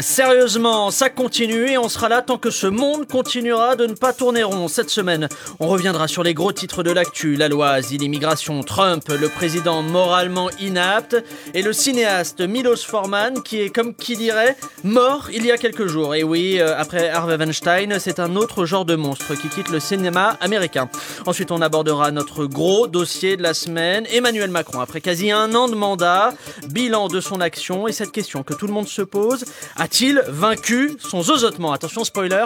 Sérieusement, ça continue et on sera là tant que ce monde continuera de ne pas tourner rond. Cette semaine, on reviendra sur les gros titres de l'actu, la loi asile, immigration, Trump, le président moralement inapte et le cinéaste Milos Forman qui est comme qui dirait mort il y a quelques jours. Et oui, euh, après Harvey Weinstein, c'est un autre genre de monstre qui quitte le cinéma américain. Ensuite, on abordera notre gros dossier de la semaine, Emmanuel Macron, après quasi un an de mandat, bilan de son action et cette question que tout le monde se pose. A-t-il vaincu son zozotement? Attention, spoiler.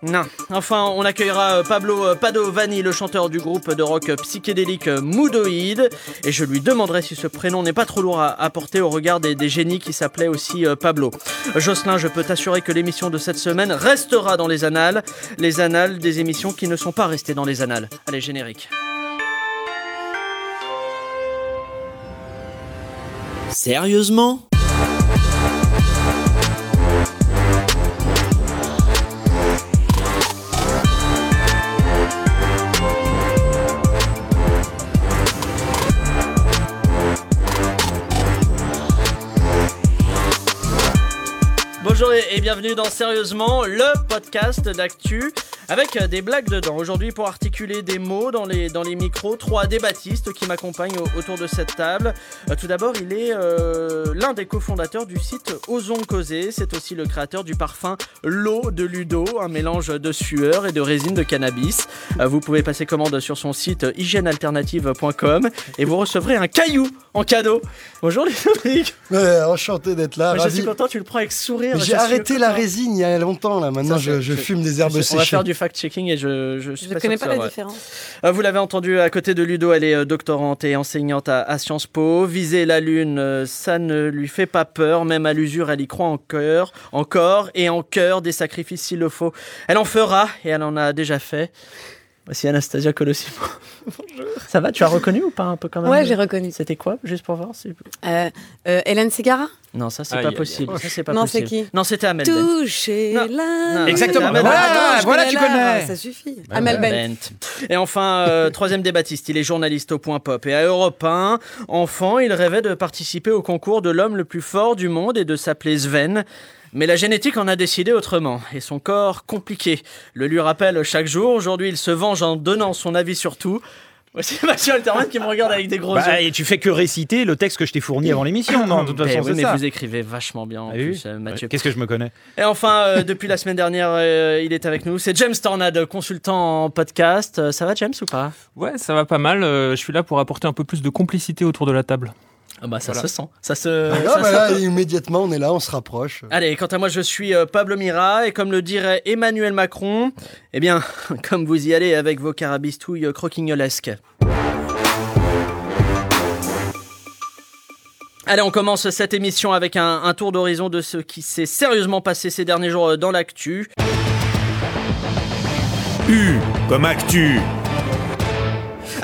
Non. Enfin, on accueillera euh, Pablo euh, Padovani, le chanteur du groupe de rock psychédélique Moodoid. Et je lui demanderai si ce prénom n'est pas trop lourd à, porter au regard des, génies qui s'appelaient aussi euh, Pablo. Jocelyn, je peux t'assurer que l'émission de cette semaine restera dans les annales. Les annales des émissions qui ne sont pas restées dans les annales. Allez, générique. Sérieusement? Bonjour et bienvenue dans Sérieusement, le podcast d'actu avec des blagues dedans. Aujourd'hui, pour articuler des mots dans les, dans les micros, trois débattistes qui m'accompagnent autour de cette table. Euh, tout d'abord, il est euh, l'un des cofondateurs du site Osons Causer. C'est aussi le créateur du parfum L'eau de Ludo, un mélange de sueur et de résine de cannabis. Euh, vous pouvez passer commande sur son site hygiènealternative.com et vous recevrez un caillou en cadeau. Bonjour Ouais, enchanté d'être là. Je ravi. suis content, tu le prends avec sourire. J'ai arrêté la résine il y a longtemps là. Maintenant, Ça, je, je- fume des herbes On va séchées. faire du fact-checking et je, je suis Je pas connais pas la différence. Euh, Vous l'avez entendu, à côté de Ludo, elle est euh, doctorante et enseignante à, à Sciences Po. Viser la Lune, euh, ça ne lui fait pas peur. Même à l'usure, elle y croit en cœur, encore et en cœur des sacrifices s'il le faut. Elle en fera et elle en a déjà fait. Voici Anastasia Colossimo. Bonjour. Ça va Tu as reconnu ou pas un peu quand même? Ouais, j'ai reconnu. C'était quoi Juste pour voir. si- Euh, euh, Hélène Ségara Non, ça c'est Aïe, pas possible. Ça c'est pas Non, c'est qui? Non, c'était Amel Bent. Toucher Non. la... Exactement. Amel Voilà, Bent. Ah, je voilà, tu connais. Ça suffit. Amel Amel Bent. Bent. Et enfin, euh, troisième débattiste, il est journaliste au Point Pop. Et à Europe 1, enfant, il rêvait de participer au concours de l'homme le plus fort du monde et de s'appeler Sven. Mais la génétique en a décidé autrement, et son corps compliqué. Le lui rappelle chaque jour. Aujourd'hui, il se venge en donnant son avis sur tout. Voici Mathieu Alterman qui me regarde avec des gros Bah, yeux. et tu fais que réciter le texte que je t'ai fourni avant l'émission, non De toute Eh façon, oui, c'est mais ça. vous écrivez vachement bien en Ah plus, euh, Mathieu. Qu'est-ce que je me connais Et enfin, euh, depuis la semaine dernière, euh, il est avec nous. C'est James Tornade, consultant en podcast. Ça va, James, ou pas? Ouais, ça va pas mal. euh, je suis là pour apporter un peu plus de complicité autour de la table. Ah bah ça Voilà. se sent. Ça se. Ah, ça bah se- là, immédiatement, on est là, on se rapproche. Allez, quant à moi, je suis euh, Pablo Mira et comme le dirait Emmanuel Macron, eh bien, comme vous y allez avec vos carabistouilles croquignolesques. Allez, on commence cette émission avec un, un tour d'horizon de ce qui s'est sérieusement passé ces derniers jours euh, dans l'actu. U comme actu.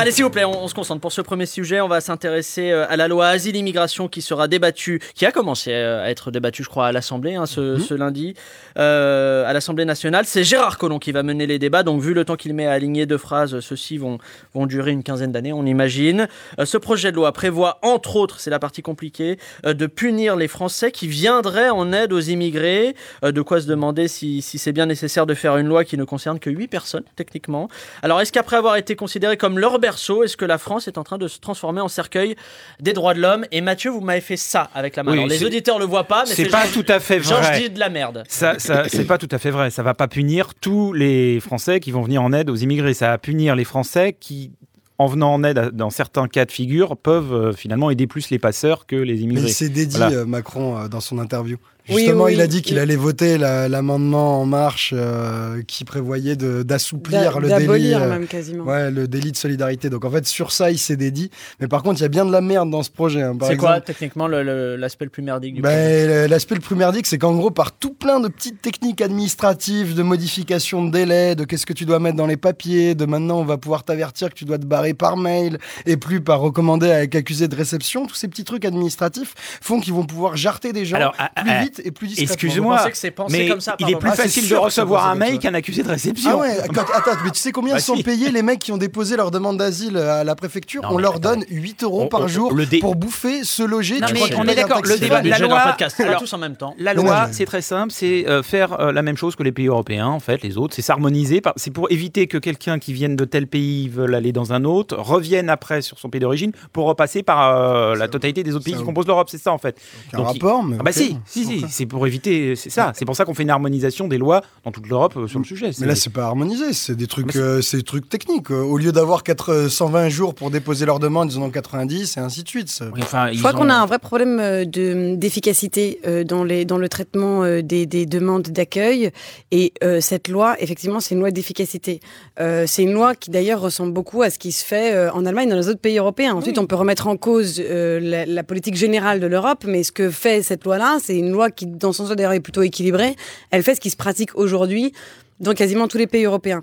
Allez, s'il vous plaît, on, on se concentre. Pour ce premier sujet, on va s'intéresser euh, à la loi Asile-Immigration qui sera débattue, qui a commencé euh, à être débattue, je crois, à l'Assemblée hein, ce, ce lundi, euh, à l'Assemblée nationale. C'est Gérard Collomb qui va mener les débats. Donc, vu le temps qu'il met à aligner deux phrases, ceux-ci vont, vont durer une quinzaine d'années, on imagine. Euh, ce projet de loi prévoit, entre autres, c'est la partie compliquée, euh, de punir les Français qui viendraient en aide aux immigrés. De quoi se demander si, si c'est bien nécessaire de faire une loi qui ne concerne que 8 personnes, techniquement. Alors, est-ce qu'après avoir été considéré comme leur est-ce que la France est en train de se transformer en cercueil des droits de l'homme? Et Mathieu, vous m'avez fait ça avec la main. Oui, Alors, les c'est- auditeurs le voient pas, mais C'est pas tout à fait Georges vrai. dit de la merde. Ça, ça c'est pas tout à fait vrai. Ça va pas punir tous les Français qui vont venir en aide aux immigrés. Ça va punir les Français qui, en venant en aide à- dans certains cas de figure, peuvent euh, finalement aider plus les passeurs que les Mais immigrés. il s'est dédié, Voilà. euh, Macron, euh, dans son interview. Justement, oui, il a dit qu'il il- allait voter la- l'amendement En Marche euh, qui prévoyait de- d'assouplir D'a- le délit. Euh, même quasiment. Ouais, le délit de solidarité. Donc en fait, sur ça, il s'est dédié. Mais par contre, il y a bien de la merde dans ce projet. hein. C'est quoi, techniquement, le- le- l'aspect le, plus merdique du projet? Ben, L'aspect le plus merdique, c'est qu'en gros, par tout plein de petites techniques administratives, de modification de délai, de qu'est-ce que tu dois mettre dans les papiers, de maintenant on va pouvoir t'avertir que tu dois te barrer par mail et plus par recommandé avec accusé de réception, tous ces petits trucs administratifs font qu'ils vont pouvoir jarter des gens Alors, ah, plus ah, vite vite et plus discrètement. Excuse-moi, Vous pensez que c'est pensé mais comme ça, il est plus Ah, facile de recevoir un mail qu'un accusé de réception. Ah ouais, attends, attends, mais tu sais combien Bah sont si. payés les mecs qui ont déposé leur demande d'asile à la préfecture? Non, On leur attends. donne 8 euros On- par on- jour le dé- pour bouffer, se loger. Non, tu mais on est d'accord, le débat- la loi- alors- tous en même temps. La loi, c'est très simple, c'est euh, faire euh, la même chose que les pays européens, en fait, les autres, c'est s'harmoniser. par- C'est pour éviter que quelqu'un qui vienne de tel pays veuille aller dans un autre, revienne après sur son pays d'origine pour repasser par euh, la totalité des autres pays qui composent l'Europe, c'est ça en fait. Un rapport, mais. Ah bah ok. si, si, c'est pour éviter, c'est ça. C'est pour ça qu'on fait une harmonisation des lois dans toute l'Europe euh, sur le sujet. Mais là, c'est pas harmonisé, c'est des trucs, euh, c'est des trucs techniques. Au lieu d'avoir 4, 120 jours pour déposer leur demande, ils en ont 90 et ainsi de suite. Ça- Oui, enfin, Je crois qu'on a un vrai problème euh, de- d'efficacité euh, dans, les, dans le traitement euh, des, des demandes d'accueil. Et euh, cette loi, effectivement, c'est une loi d'efficacité. Euh, c'est une loi qui d'ailleurs ressemble beaucoup à ce qui se fait euh, en Allemagne, dans les autres pays européens. Ensuite, on peut remettre en cause euh, la, la politique générale de l'Europe, mais ce que fait cette loi-là, c'est une loi qui, dans son sens d'ailleurs, est plutôt équilibrée. Elle fait ce qui se pratique aujourd'hui dans quasiment tous les pays européens.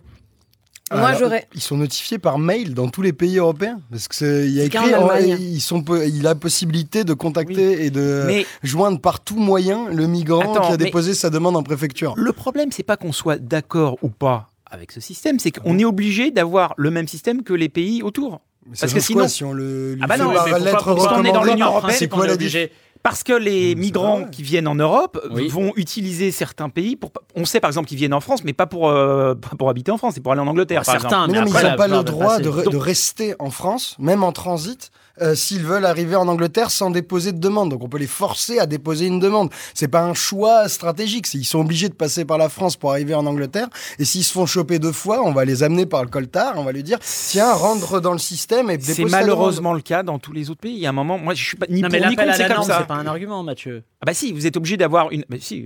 Moi, Alors, j'aurais. Ils sont notifiés par mail dans tous les pays européens parce que c'est- il y a écrit, en- Allemagne. ils sont, il a possibilité de contacter et de Mais joindre par tout moyen le migrant Attends, qui a mais- déposé sa demande en préfecture. le problème, c'est pas qu'on soit d'accord ou pas avec ce système, c'est qu'on est obligé d'avoir le même système que les pays autour. Mais parce que sinon- si on le lui Ah bah fait non, par mais pourquoi- lettre pourquoi on est dans l'Union européenne, C'est quoi la obligé Parce que les migrants qui viennent en Europe Oui. vont utiliser certains pays pour. On sait par exemple qu'ils viennent en France, mais pas pour, euh, pas pour habiter en France, c'est pour aller en Angleterre. par exemple. Certains, Mais non, mais après, ils n'ont pas le droit de, passer. re- de rester en France, même en transit, euh, s'ils veulent arriver en Angleterre sans déposer de demande. Donc on peut les forcer à déposer une demande. C'est pas un choix stratégique. Ils sont obligés de passer par la France pour arriver en Angleterre. Et s'ils se font choper deux fois, on va les amener par le coltard. On va lui dire tiens, rentre dans le système et dépose C'est malheureusement le cas dans tous les autres pays. Il y a un moment, moi je suis pas ni Non, pour mais ni contre, c'est comme ça. c'est pas un argument, Mathieu. Ah bah si, vous êtes obligé d'avoir une. Bah si,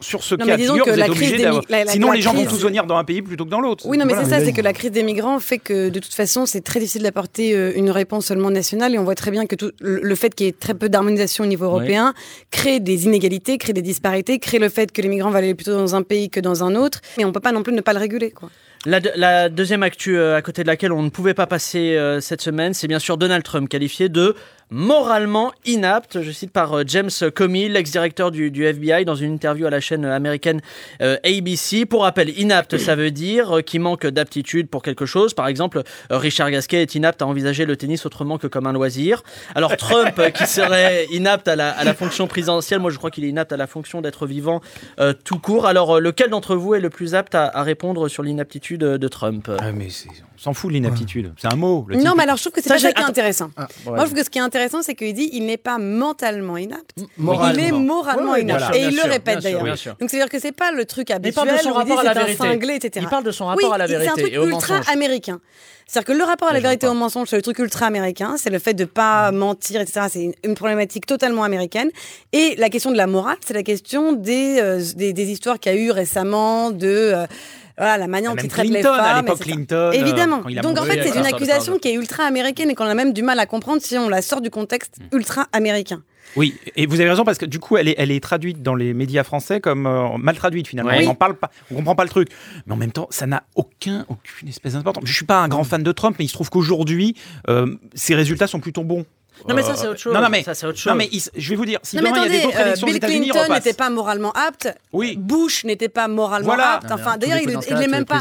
sur ce Non, cas mais de disons figure, que vous la êtes crise obligé des d'avoir. la- la- Sinon, la les gens vont tous venir dans un pays plutôt que dans l'autre. Oui, non, mais Voilà. c'est ça, c'est que la crise des migrants fait que de toute façon, c'est très difficile d'apporter euh, une réponse seulement nationale. Et on voit très bien que tout, le fait qu'il y ait très peu d'harmonisation au niveau européen crée des inégalités, crée des disparités, crée le fait que les migrants vont aller plutôt dans un pays que dans un autre. Mais on peut pas non plus ne pas le réguler, quoi. La, de- la deuxième actu euh, à côté de laquelle on ne pouvait pas passer euh, cette semaine, c'est bien sûr Donald Trump, qualifié de moralement inapte, je cite par euh, James Comey, l'ex-directeur du, du FBI, dans une interview à la chaîne américaine euh, ABC. Pour rappel, inapte, ça veut dire euh, qui manque d'aptitude pour quelque chose. Par exemple, euh, Richard Gasquet est inapte à envisager le tennis autrement que comme un loisir. Alors Trump, qui serait inapte à la, à la fonction présidentielle, moi je crois qu'il est inapte à la fonction d'être vivant euh, tout court. Alors lequel d'entre vous est le plus apte à, à répondre sur l'inaptitude de Trump? Ah, mais on s'en fout de l'inaptitude. C'est un mot. le Non, type- mais alors je trouve que c'est Ça, pas ça qui est intéressant. Ah, Moi, je trouve que ce qui est intéressant, c'est qu'il dit il n'est pas mentalement inapte, Moralement. il est moralement inapte. Et il le répète d'ailleurs. Donc c'est-à-dire que c'est pas le truc Mais il habituel. parle de son rapport à la vérité. cinglé, etc. Il parle de son Oui, rapport à la c'est un vérité truc et au ultra mensonge. américain. C'est-à-dire que le rapport à la vérité au mensonge, c'est le truc ultra américain, c'est le fait de pas mentir, etc. C'est une, une problématique totalement américaine. Et la question de la morale, c'est la question des, euh, des, des histoires qu'il y a eu récemment de euh, voilà, la manière dont Même ils traitent les Clinton, à femmes. l'époque. Clinton. euh, Évidemment. quand il a Donc en fait, c'est avec une sa- accusation qui est ultra américaine et qu'on a même du mal à comprendre si on la sort du contexte Hmm. ultra américain. Oui, et vous avez raison parce que du coup, elle est, elle est traduite dans les médias français comme euh, mal traduite finalement. Oui. On n'en parle pas, on comprend pas le truc. Mais en même temps, ça n'a aucun, aucune espèce d'importance. Je suis pas un grand fan de Trump, mais il se trouve qu'aujourd'hui, euh, ses résultats sont plutôt bons. Non mais ça Euh, c'est autre chose. Non, non, mais, ça c'est autre chose. non, mais il- je vais vous dire, si non mais demain il y a attendez, des autres euh, Bill Clinton n'était pas moralement apte. Oui. Bush n'était pas moralement Voilà. apte. Non, Enfin, d'ailleurs, il, présidents, il dans ce est cas-là, même pas.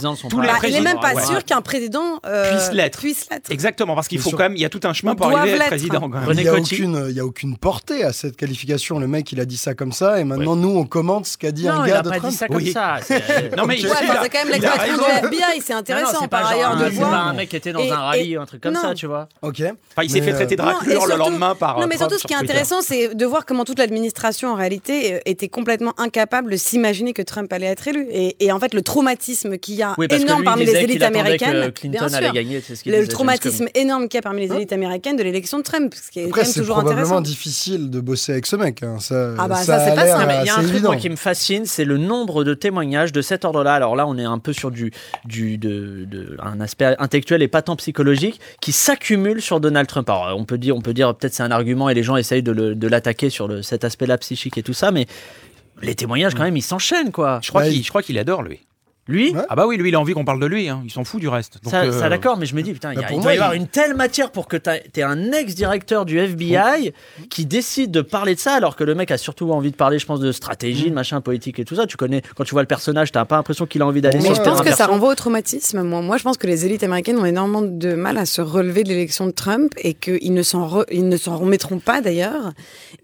il est même pas sûr qu'un président euh, Puisse l'être. Exactement, parce qu'il faut quand même, il y a tout un chemin pour arriver à être président. Il n'y a, aucune- il y a aucune portée à cette qualification. Le mec, il a dit ça comme ça, et maintenant, nous, on commente ce qu'a dit non, un il gars a de pas Trump. dit ça comme ça. c'est- Non, mais il- il a- c'est quand même il a l'expression du. FBI, c'est Non, non, intéressant c'est par ailleurs un- de c'est voir. pas un mec qui était dans un rallye un truc comme non. ça, tu vois. Ok. Enfin, il s'est fait traiter de euh, Le lendemain par. Non, mais surtout, ce qui est intéressant, c'est de voir comment toute l'administration, en réalité, euh, était complètement incapable de s'imaginer que Trump allait être élu. Et, et en fait, le traumatisme qu'il y a Oui, énorme lui, parmi les élites américaines, que Clinton bien allait sûr. gagner, c'est ce qu'il Le, traumatisme énorme qu'il y a parmi les élites américaines de l'élection de Trump, ce qui est Après, quand même c'est toujours probablement intéressant. difficile de bosser avec ce mec. hein. Ça, Ah bah, ça, ça, c'est a pas simple. Mais il y a un truc moi, qui me fascine, c'est le nombre de témoignages de cet ordre-là. Alors là, on est un peu sur du, du de, de- un aspect intellectuel et pas tant psychologique qui s'accumule sur Donald Trump. Alors on peut dire, on peut dire peut-être c'est un argument et les gens essayent de l'attaquer sur le, cet aspect-là psychique et tout ça, mais les témoignages quand même ils s'enchaînent quoi. Je crois qu'il il- je crois qu'il adore lui. Lui, Ouais. Ah bah oui, lui, il a envie qu'on parle de lui. hein. Il s'en fout du reste. Donc, ça, euh, ça, d'accord, mais je me dis, putain, il, y a- Bah, pour il moi, doit y avoir une telle matière pour que tu aies un ex-directeur du FBI qui décide de parler de ça, alors que le mec a surtout envie de parler, je pense, de stratégie, Mm. de machin politique et tout ça. Tu connais, quand tu vois le personnage, t'as pas l'impression qu'il a envie d'aller Mais sur je pense que ça renvoie au traumatisme. Moi, moi, je pense que les élites américaines ont énormément de mal à se relever de l'élection de Trump et qu'ils ne s'en re- ils ne s'en remettront pas d'ailleurs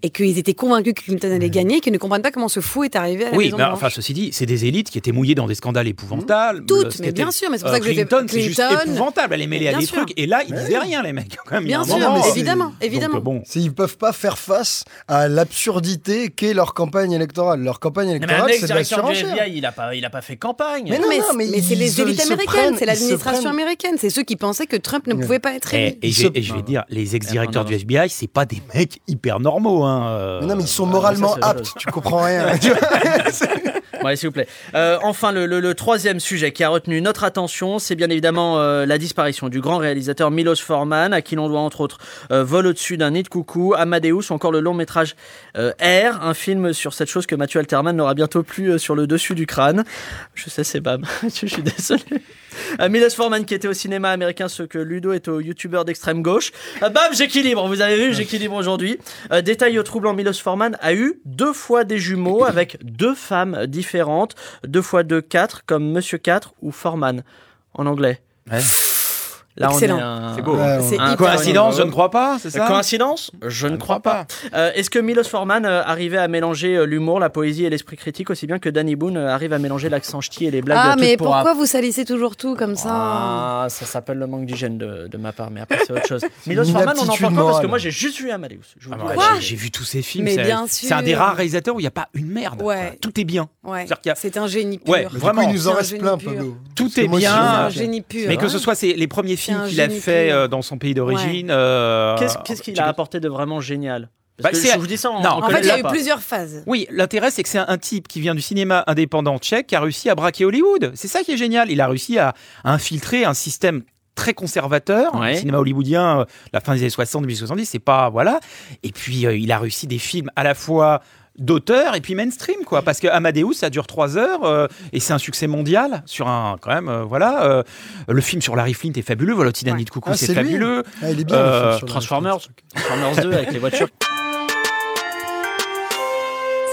et qu'ils étaient convaincus que Clinton allait gagner et qu'ils ne comprennent pas comment ce fou est arrivé à la Oui, mais enfin, ceci dit, c'est des élites qui étaient mouillées dans des scandales épouvantables. Toutes, qui mais bien sûr, mais c'est pour euh, ça que Clinton, c'est juste épouvantable. Elle est mêlée à des sûr. trucs. Et là, ils disaient rien, les mecs. Bien sûr, c'est- évidemment, Donc, évidemment. bon. Peuvent pas faire face à l'absurdité qu'est leur campagne électorale. Leur campagne électorale, c'est de la. FBI, il a pas, il a pas fait campagne. Mais non, mais, non, mais mais c'est les élites américaines, c'est l'administration américaine, c'est ceux qui pensaient que Trump ne pouvait pas être Et, élu. et je, vais dire, les ex-directeurs du. FBI, c'est pas des mecs hyper normaux. Hein. euh. Mais non, mais ils sont Ouais, moralement aptes, tu comprends rien. Ouais, s'il vous plaît. Euh, enfin, le, le- le troisième sujet qui a retenu notre attention, c'est bien évidemment euh, la disparition du grand réalisateur Milos Forman, à qui l'on doit entre autres euh, Vol au-dessus d'un nid de coucou, Amadeus, ou encore le long métrage euh, R, un film sur cette chose que Mathieu Alterman n'aura bientôt plus sur le dessus du crâne. Je sais, c'est Bam. Je suis désolé. Milos Forman qui était au cinéma américain, ce que Ludo est au youtubeur d'extrême gauche. Bam, j'équilibre, vous avez vu, j'équilibre aujourd'hui. Détail troublant, Milos Forman a eu deux fois des jumeaux avec deux femmes différentes, deux fois deux, quatre, comme Monsieur 4 ou Forman en anglais. Là, Excellent. un- C'est beau. Ouais, C'est un- Coïncidence, je ne crois pas, c'est ça? Coïncidence? Je ne crois pas. Euh, Est-ce que Milos Forman euh, arrivait à mélanger euh, l'humour, la poésie et l'esprit critique aussi bien que Danny Boone euh, arrive à mélanger l'accent ch'ti et les blagues Ah, mais pour pourquoi vous salissez toujours tout comme ça? Ah, ça s'appelle le manque d'hygiène de, de ma part, mais après c'est autre chose. Milos Forman, on en parle pas parce que moi j'ai juste vu Amadeus. Ah bah, j'ai- vu tous ces films. Mais c'est- un des rares réalisateurs où il n'y a pas une merde. Ouais. Tout est bien. Ouais, c'est un génie pur. Ouais, Vraiment, il nous en c'est un reste génie plein. Tout est bien. suis C'est un un- génie pur. Mais que hein. ce soit c'est les premiers films un qu'il a fait euh, dans son pays d'origine. euh, Qu'est-ce qu'il a apporté de vraiment génial Bah, que je vous dis ça, on, Non, on en fait, il y a eu pas. plusieurs phases. Oui, l'intérêt, c'est que c'est un, un type qui vient du cinéma indépendant tchèque qui a réussi à braquer Hollywood. C'est ça qui est génial. Il a réussi à, à infiltrer un système très conservateur. Ouais. Le cinéma hollywoodien, euh, la fin des années 60, 70, c'est pas. Voilà. Et puis, euh, il a réussi des films à la fois d'auteur et puis mainstream quoi. Parce que Amadeus ça dure trois heures euh, et c'est un succès mondial sur un quand même euh, voilà euh, le film sur Larry Flint est fabuleux voilà Titanic de coucou Ah, c'est fabuleux. Ah, il est bien, Euh, le film sur Transformers, Transformers 2 avec les voitures.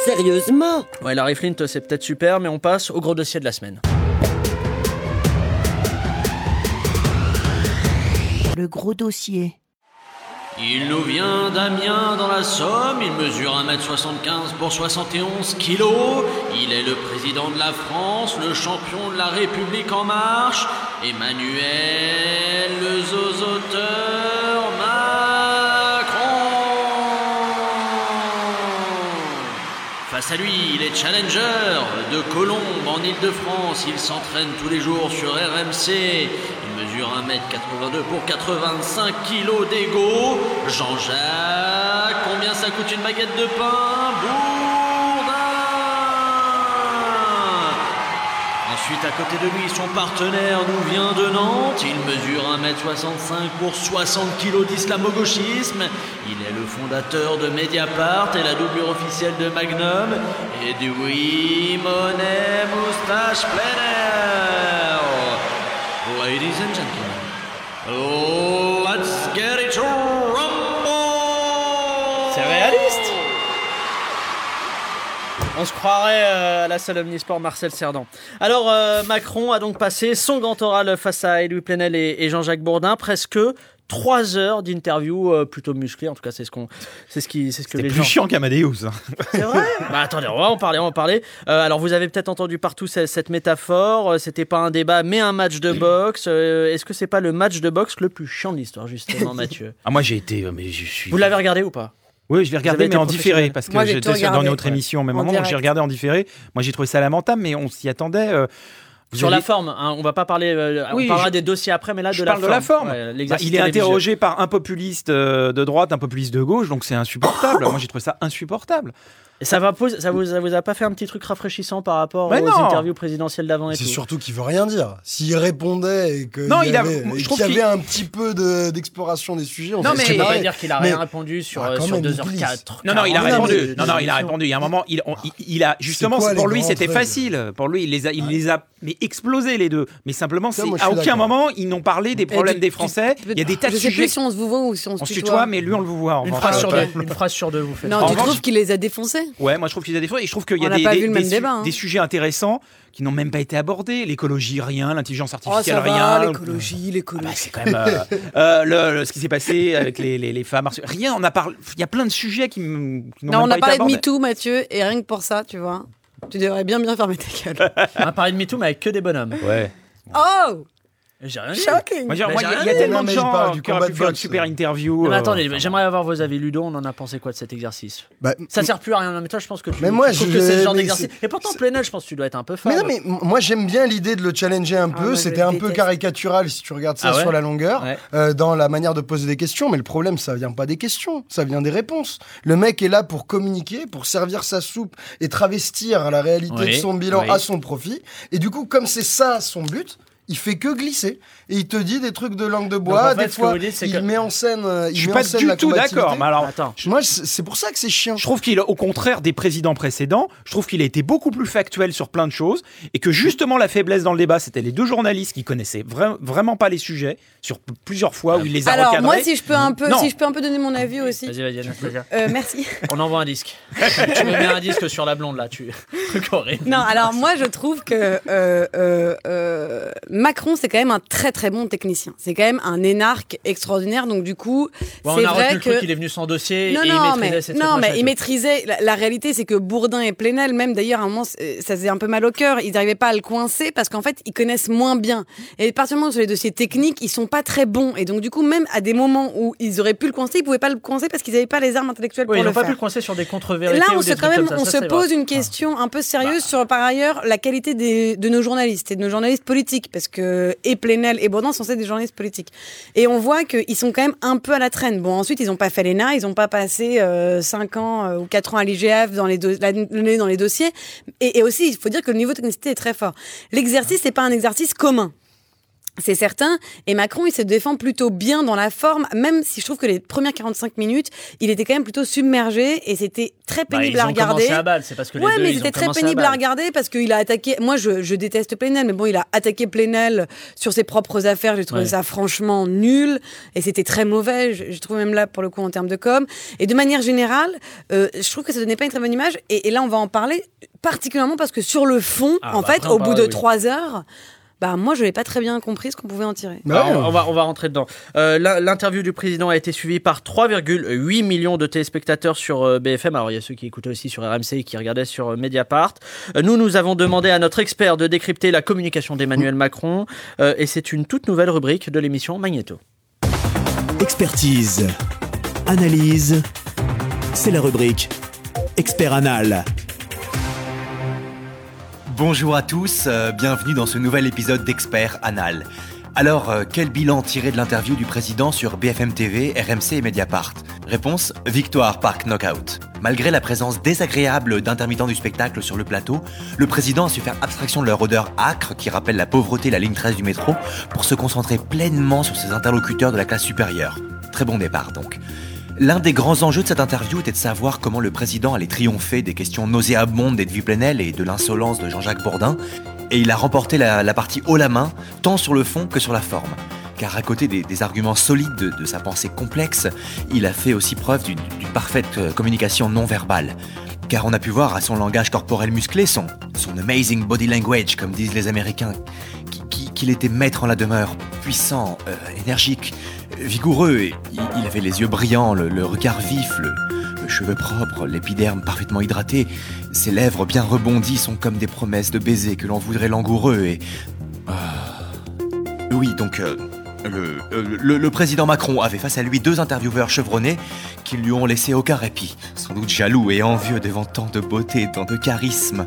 Sérieusement? Ouais, Larry Flint, c'est peut-être super, mais on passe au gros dossier de la semaine. Le gros dossier. Il nous vient d'Amiens dans la Somme, il mesure 1m75 pour 71 kilos, il est le président de la France, le champion de la République en marche, Emmanuel le zozoteur Macron. Face à lui, il est challenger de Colombes en Ile-de-France. Il s'entraîne tous les jours sur RMC. Mesure 1m82 pour 85 kg d'ego. Jean-Jacques, combien ça coûte une baguette de pain? Bourdin Ensuite, à côté de lui, son partenaire nous vient de Nantes. Il mesure 1m65 pour 60 kg d'islamo-gauchisme. Il est le fondateur de Mediapart et la doublure officielle de Magnum et du Oui Moustache Plein. Ladies and gentlemen, let's get it rumble! C'est réaliste! On se croirait euh, à la salle Omnisport Marcel Cerdan. Alors, euh, Macron a donc passé son grand oral face à Edoui Plenel et Jean-Jacques Bourdin, presque trois heures d'interview euh, plutôt musclée. En tout cas, c'est ce qu'on, c'est ce qui, c'est ce que c'est les plus gens. chiant qu'Amadeus hein. C'est vrai? Bah attendez, on va en parler, on va en parler. Euh, alors vous avez peut-être entendu partout cette, cette métaphore. Euh, C'était pas un débat, mais un match de boxe. Euh, Est-ce que c'est pas le match de boxe le plus chiant de l'histoire, justement, Mathieu? Ah moi j'ai été mais je suis Vous l'avez regardé ou pas? Oui, je l'ai regardé, mais en différé, parce que Moi, j'ai j'étais dans une autre émission au même En moment, donc j'ai regardé en différé. Moi, j'ai trouvé ça lamentable, mais on s'y attendait. Sur avez- la forme, hein, on va pas parler. euh, Oui, on parlera je- des dossiers après, mais là je de la parle de la forme. Ouais, Bah, il est interrogé par un populiste euh, de droite, un populiste de gauche, donc c'est insupportable. Moi, j'ai trouvé ça insupportable. Et ça, va ça, vous, ça vous a pas fait un petit truc rafraîchissant par rapport Mais aux non. interviews présidentielles d'avant et C'est tout surtout qu'il veut rien dire. S'il répondait et qu'il Non, y il a- avait, je et trouve qu'il y qu'il- avait un petit peu de- d'exploration des sujets, on Non, mais- Tu serait peux pas marré. dire qu'il a Mais- rien répondu sur, Ah, euh, quand sur même, il 2h04. Non, non, il a Non, mais- répondu. Non, non, il a répondu. Il y a un moment, il, on- il, il a justement, quoi, pour les lui, c'était facile. Pour lui, il les a, il les a, mais explosé les deux. Mais simplement, Ça, c'est moi, je à suis aucun d'accord. moment ils n'ont parlé des problèmes tu- des tu- Français. tu- Il y a des tas de Je sais sujets. plus si on se vous voit ou si on se On se tutoie. mais lui, on le vous voit. en Une revanche. phrase, sur deux, une phrase sur deux, vous faites. Non, En tu revanche- trouves qu'il les a défoncés? Ouais, moi je trouve qu'il y a des fois et je trouve qu'il y a des, débat, hein. des sujets intéressants qui n'ont même pas été abordés. L'écologie, rien. L'intelligence Oh, artificielle, ça rien. l'écologie, Ah bah, l'écologie. c'est quand même euh, euh, le- le- ce qui s'est passé avec les, les, les femmes. Rien, on a parlé. Il y a plein de sujets qui, qui n'ont Non, on pas a été parlé de. MeToo, Mathieu, et rien que pour ça, tu vois, tu devrais bien bien fermer ta gueule. On a parlé de MeToo, mais avec que des bonhommes. Ouais. Oh J'ai rien dit. Shocking Moi, il y a- tellement de gens qui auraient combat pu de faire une boxe. super interview. Non, mais euh, attendez, j'aimerais avoir vos avis. Ludo, on en a pensé quoi de cet exercice? Bah, Ça sert plus à rien. Mais toi, je pense que tu, Mais moi, je- que c'est le genre mais d'exercice. Et pourtant, Plenel, je pense que tu dois être un peu fan. Mais non, mais moi j'aime bien l'idée de le challenger un peu. moi, je C'était un peu caricatural si tu regardes ça Ah ouais sur la longueur, Ouais. euh, dans la manière de poser des questions. Mais le problème, ça vient pas des questions, ça vient des réponses. Le mec est là pour communiquer, pour servir sa soupe et travestir la réalité Oui, de son bilan oui. à son profit. Et du coup, comme c'est ça son but. Il fait que glisser et il te dit des trucs de langue de bois. en fait, des ce que fois, vous dites, il que- met en scène. euh, il Je suis met pas en scène du la tout d'accord. Mais alors, Attends. Moi, c'est pour ça que c'est chiant. Je trouve qu'il, au contraire des présidents précédents, je trouve qu'il a été beaucoup plus factuel sur plein de choses et que justement la faiblesse dans le débat, c'était les deux journalistes qui connaissaient vra- vraiment pas les sujets sur plusieurs fois où il les a Alors recadrés. moi, si je peux un peu, Non. si je peux un peu donner mon avis aussi. Vas-y, vas-y. Euh, merci. On envoie un disque. tu me mets un disque sur la blonde là, tu. Truc horrible. Non, alors moi je trouve que euh, euh, euh, Macron c'est quand même un très très bon technicien. C'est quand même un énarque extraordinaire. Donc du coup, Ouais, c'est a vrai que truc, il est venu sans dossier non et non il maîtrisait mais non mais il maîtrisait. La, la réalité c'est que Bourdin et Plenel même d'ailleurs à un moment ça faisait un peu mal au cœur. Ils n'arrivaient pas à le coincer parce qu'en fait ils connaissent moins bien. Et particulièrement sur les dossiers techniques ils sont pas très bons. Et donc du coup même à des moments où ils auraient pu le coincer ils pouvaient pas le coincer parce qu'ils n'avaient pas les armes intellectuelles Oui, pour ils le n'ont pas faire. pu le coincer sur des contre-vérités. Là, on se, quand même, ça, on ça, se pose vrai. une question un peu sérieuse sur, par ailleurs, la qualité des, de nos journalistes et de nos journalistes politiques, parce que et Plenel et Bourdin sont des journalistes politiques. Et on voit qu'ils sont quand même un peu à la traîne. Bon, ensuite, ils n'ont pas fait l'ENA, ils n'ont pas passé 5 ans euh, ou 4 ans à l'IGF dans les, dans les dossiers. Et, et aussi, il faut dire que le niveau de technicité est très fort. L'exercice n'est pas un exercice commun. C'est certain. Et Macron, il se défend plutôt bien dans la forme, même si je trouve que les premières 45 minutes, il était quand même plutôt submergé et c'était très Bah, pénible ils à ont regarder. à balle, c'est parce que les Ouais, deux, mais c'était très pénible à, regarder parce qu'il a attaqué. Moi, je, je déteste Plenel, mais bon, il a attaqué Plenel sur ses propres affaires. J'ai trouvé Ouais. ça franchement nul et c'était très mauvais. Je, je trouve même là, pour le coup, en termes de com. Et de manière générale, euh, je trouve que ça donnait pas une très bonne image. Et, et là, on va en parler particulièrement parce que sur le fond, Ah, en bah, fait, après, au bout de oui. trois heures. Bah moi je n'ai pas très bien compris ce qu'on pouvait en tirer. Bah Alors, ouais. on, va, on va rentrer dedans. Euh, L'interview du président a été suivie par 3,8 millions de téléspectateurs sur euh, BFM. Alors, il y a ceux qui écoutaient aussi sur RMC et qui regardaient sur euh, Mediapart. Nous, nous avons demandé à notre expert de décrypter la communication d'Emmanuel Macron. euh, et c'est une toute nouvelle rubrique de l'émission Magneto. Expertise. Analyse. C'est la rubrique Expert Anal. Bonjour à tous, euh, bienvenue dans ce nouvel épisode d'Expert Anal. Alors, euh, quel bilan tiré de l'interview du président sur BFM TV, RMC et Mediapart? Réponse victoire par knockout. Malgré la présence désagréable d'intermittents du spectacle sur le plateau, le président a su faire abstraction de leur odeur âcre qui rappelle la pauvreté et la ligne 13 du métro pour se concentrer pleinement sur ses interlocuteurs de la classe supérieure. Très bon départ donc. L'un des grands enjeux de cette interview était de savoir comment le président allait triompher des questions nauséabondes d'Edwy Plenel et de l'insolence de Jean-Jacques Bourdin, et il a remporté la, partie haut la main, tant sur le fond que sur la forme. Car à côté des, arguments solides de, de sa pensée complexe, il a fait aussi preuve d'une parfaite euh, communication non verbale. Car on a pu voir à son langage corporel musclé, son, son amazing body language, comme disent les Américains, qu'il était maître en la demeure, puissant, euh, énergique, euh, vigoureux, et il, avait les yeux brillants, le, regard vif, le, cheveu propre, l'épiderme parfaitement hydraté, ses lèvres bien rebondies sont comme des promesses de baiser que l'on voudrait langoureux et... Ah. Oui, donc... euh, Le, euh, le- président Macron avait face à lui deux intervieweurs chevronnés qui lui ont laissé aucun répit, sans doute jaloux et envieux devant tant de beauté, tant de charisme.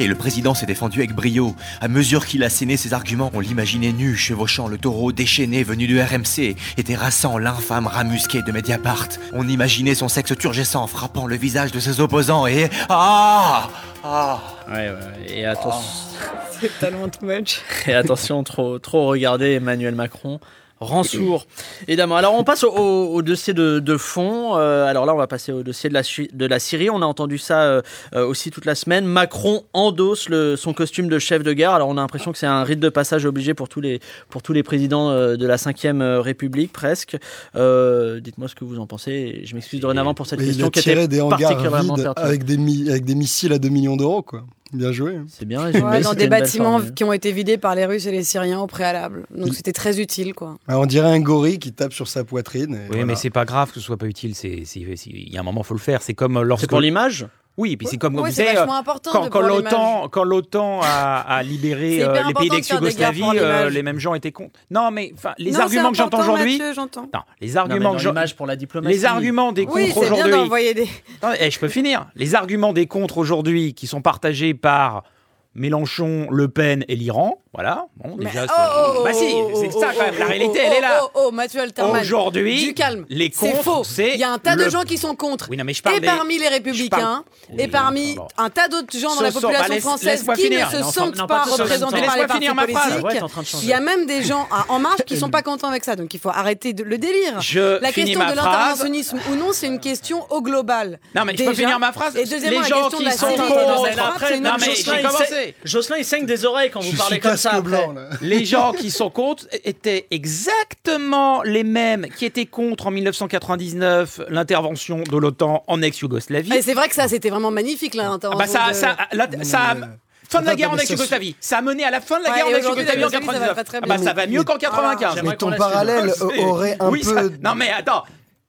Et le président s'est défendu avec brio. À mesure qu'il assénait ses arguments, on l'imaginait nu, chevauchant le taureau déchaîné venu de RMC et terrassant l'infâme ramusqué de Mediapart. On imaginait son sexe turgescent frappant le visage de ses opposants et... Ah Ah Ouais, ouais, et attention. C'est tellement too much. Et attention, trop, trop regarder Emmanuel Macron. Rend sourd. Évidemment. Alors, on passe au, au- au dossier de, de fond. Euh, alors là, on va passer au dossier de la, Su- de la Syrie. On a entendu ça euh, euh, aussi toute la semaine. Macron endosse le, son costume de chef de guerre. Alors, on a l'impression que c'est un rite de passage obligé pour tous les, pour tous les présidents de la 5e République, presque. Euh, Dites-moi ce que vous en pensez. Je m'excuse dorénavant pour cette Mais il question qui était des hangars particulièrement vides pertinente. avec des, avec des missiles à 2 millions d'euros, quoi. Bien joué. hein. C'est bien. Ouais, dans des bâtiments qui ont été vidés par les Russes et les Syriens au préalable. Donc c'était très utile, quoi. On dirait un gorille qui tape sur sa poitrine. Oui, voilà. mais c'est pas grave que ce soit pas utile. C'est, c'est- c'est- il y a un moment, faut le faire. C'est comme euh, C'est lorsque. pour l'image? Oui, puis c'est comme Oui, vous c'est savez, quand, quand l'OTAN, quand l'OTAN a, a libéré euh, les pays d'ex-Yougoslavie, euh, les mêmes gens étaient contre. Non, mais les Non, arguments que j'entends aujourd'hui. Non, les arguments que pour la diplomatie. les arguments des Oui, bien aujourd'hui. des. Eh, je peux finir. Les arguments des contres aujourd'hui qui sont partagés par Mélenchon, Le Pen et l'Iran, voilà. Bon, Mais- déjà, oh, c'est- oh, bah si, oh, c'est oh, ça oh, quand même. La réalité, oh, elle est là. Oh, oh, Mathieu Alterman. Aujourd'hui, Du calme. les faux. c'est Il y a un tas de gens qui sont contre. Oui, non, mais je parle et des- parmi les républicains, parle- et parmi un tas d'autres gens dans la population bah, laisse- française qui finir. ne se Non, sentent non, pas représentés par les partis politiques. Ouais, t'es en train de changer. Il y a même des gens à En Marche qui sont pas contents avec ça, donc il faut arrêter de- le délire. Je La question de l'interventionnisme ou non, c'est une question au global. Non, mais je peux finir ma phrase. Et deuxièmement, les la gens question de qui la contre. dans c'est une non, autre chose. Jocelyn, il saigne- des oreilles quand vous Je parlez comme ça. blanc, là. Les gens qui sont contre étaient exactement les mêmes qui étaient contre en 1999 l'intervention de l'OTAN en ex-Yougoslavie. Et c'est vrai que ça, c'était vraiment magnifique, là, Ah l'intervention bah ça, de- ça, la- Non, ça a- mais, fin de la guerre en ex-Yougoslavie. Ça a mené à la fin de la Ouais, guerre en ex-Yougoslavie en la Yougoslavie, ça va pas 99. très Ah bah ça va mieux qu'en 95. J'aimerais Mais ton parallèle euh, aurait un Oui, peu. ça- Non mais attends.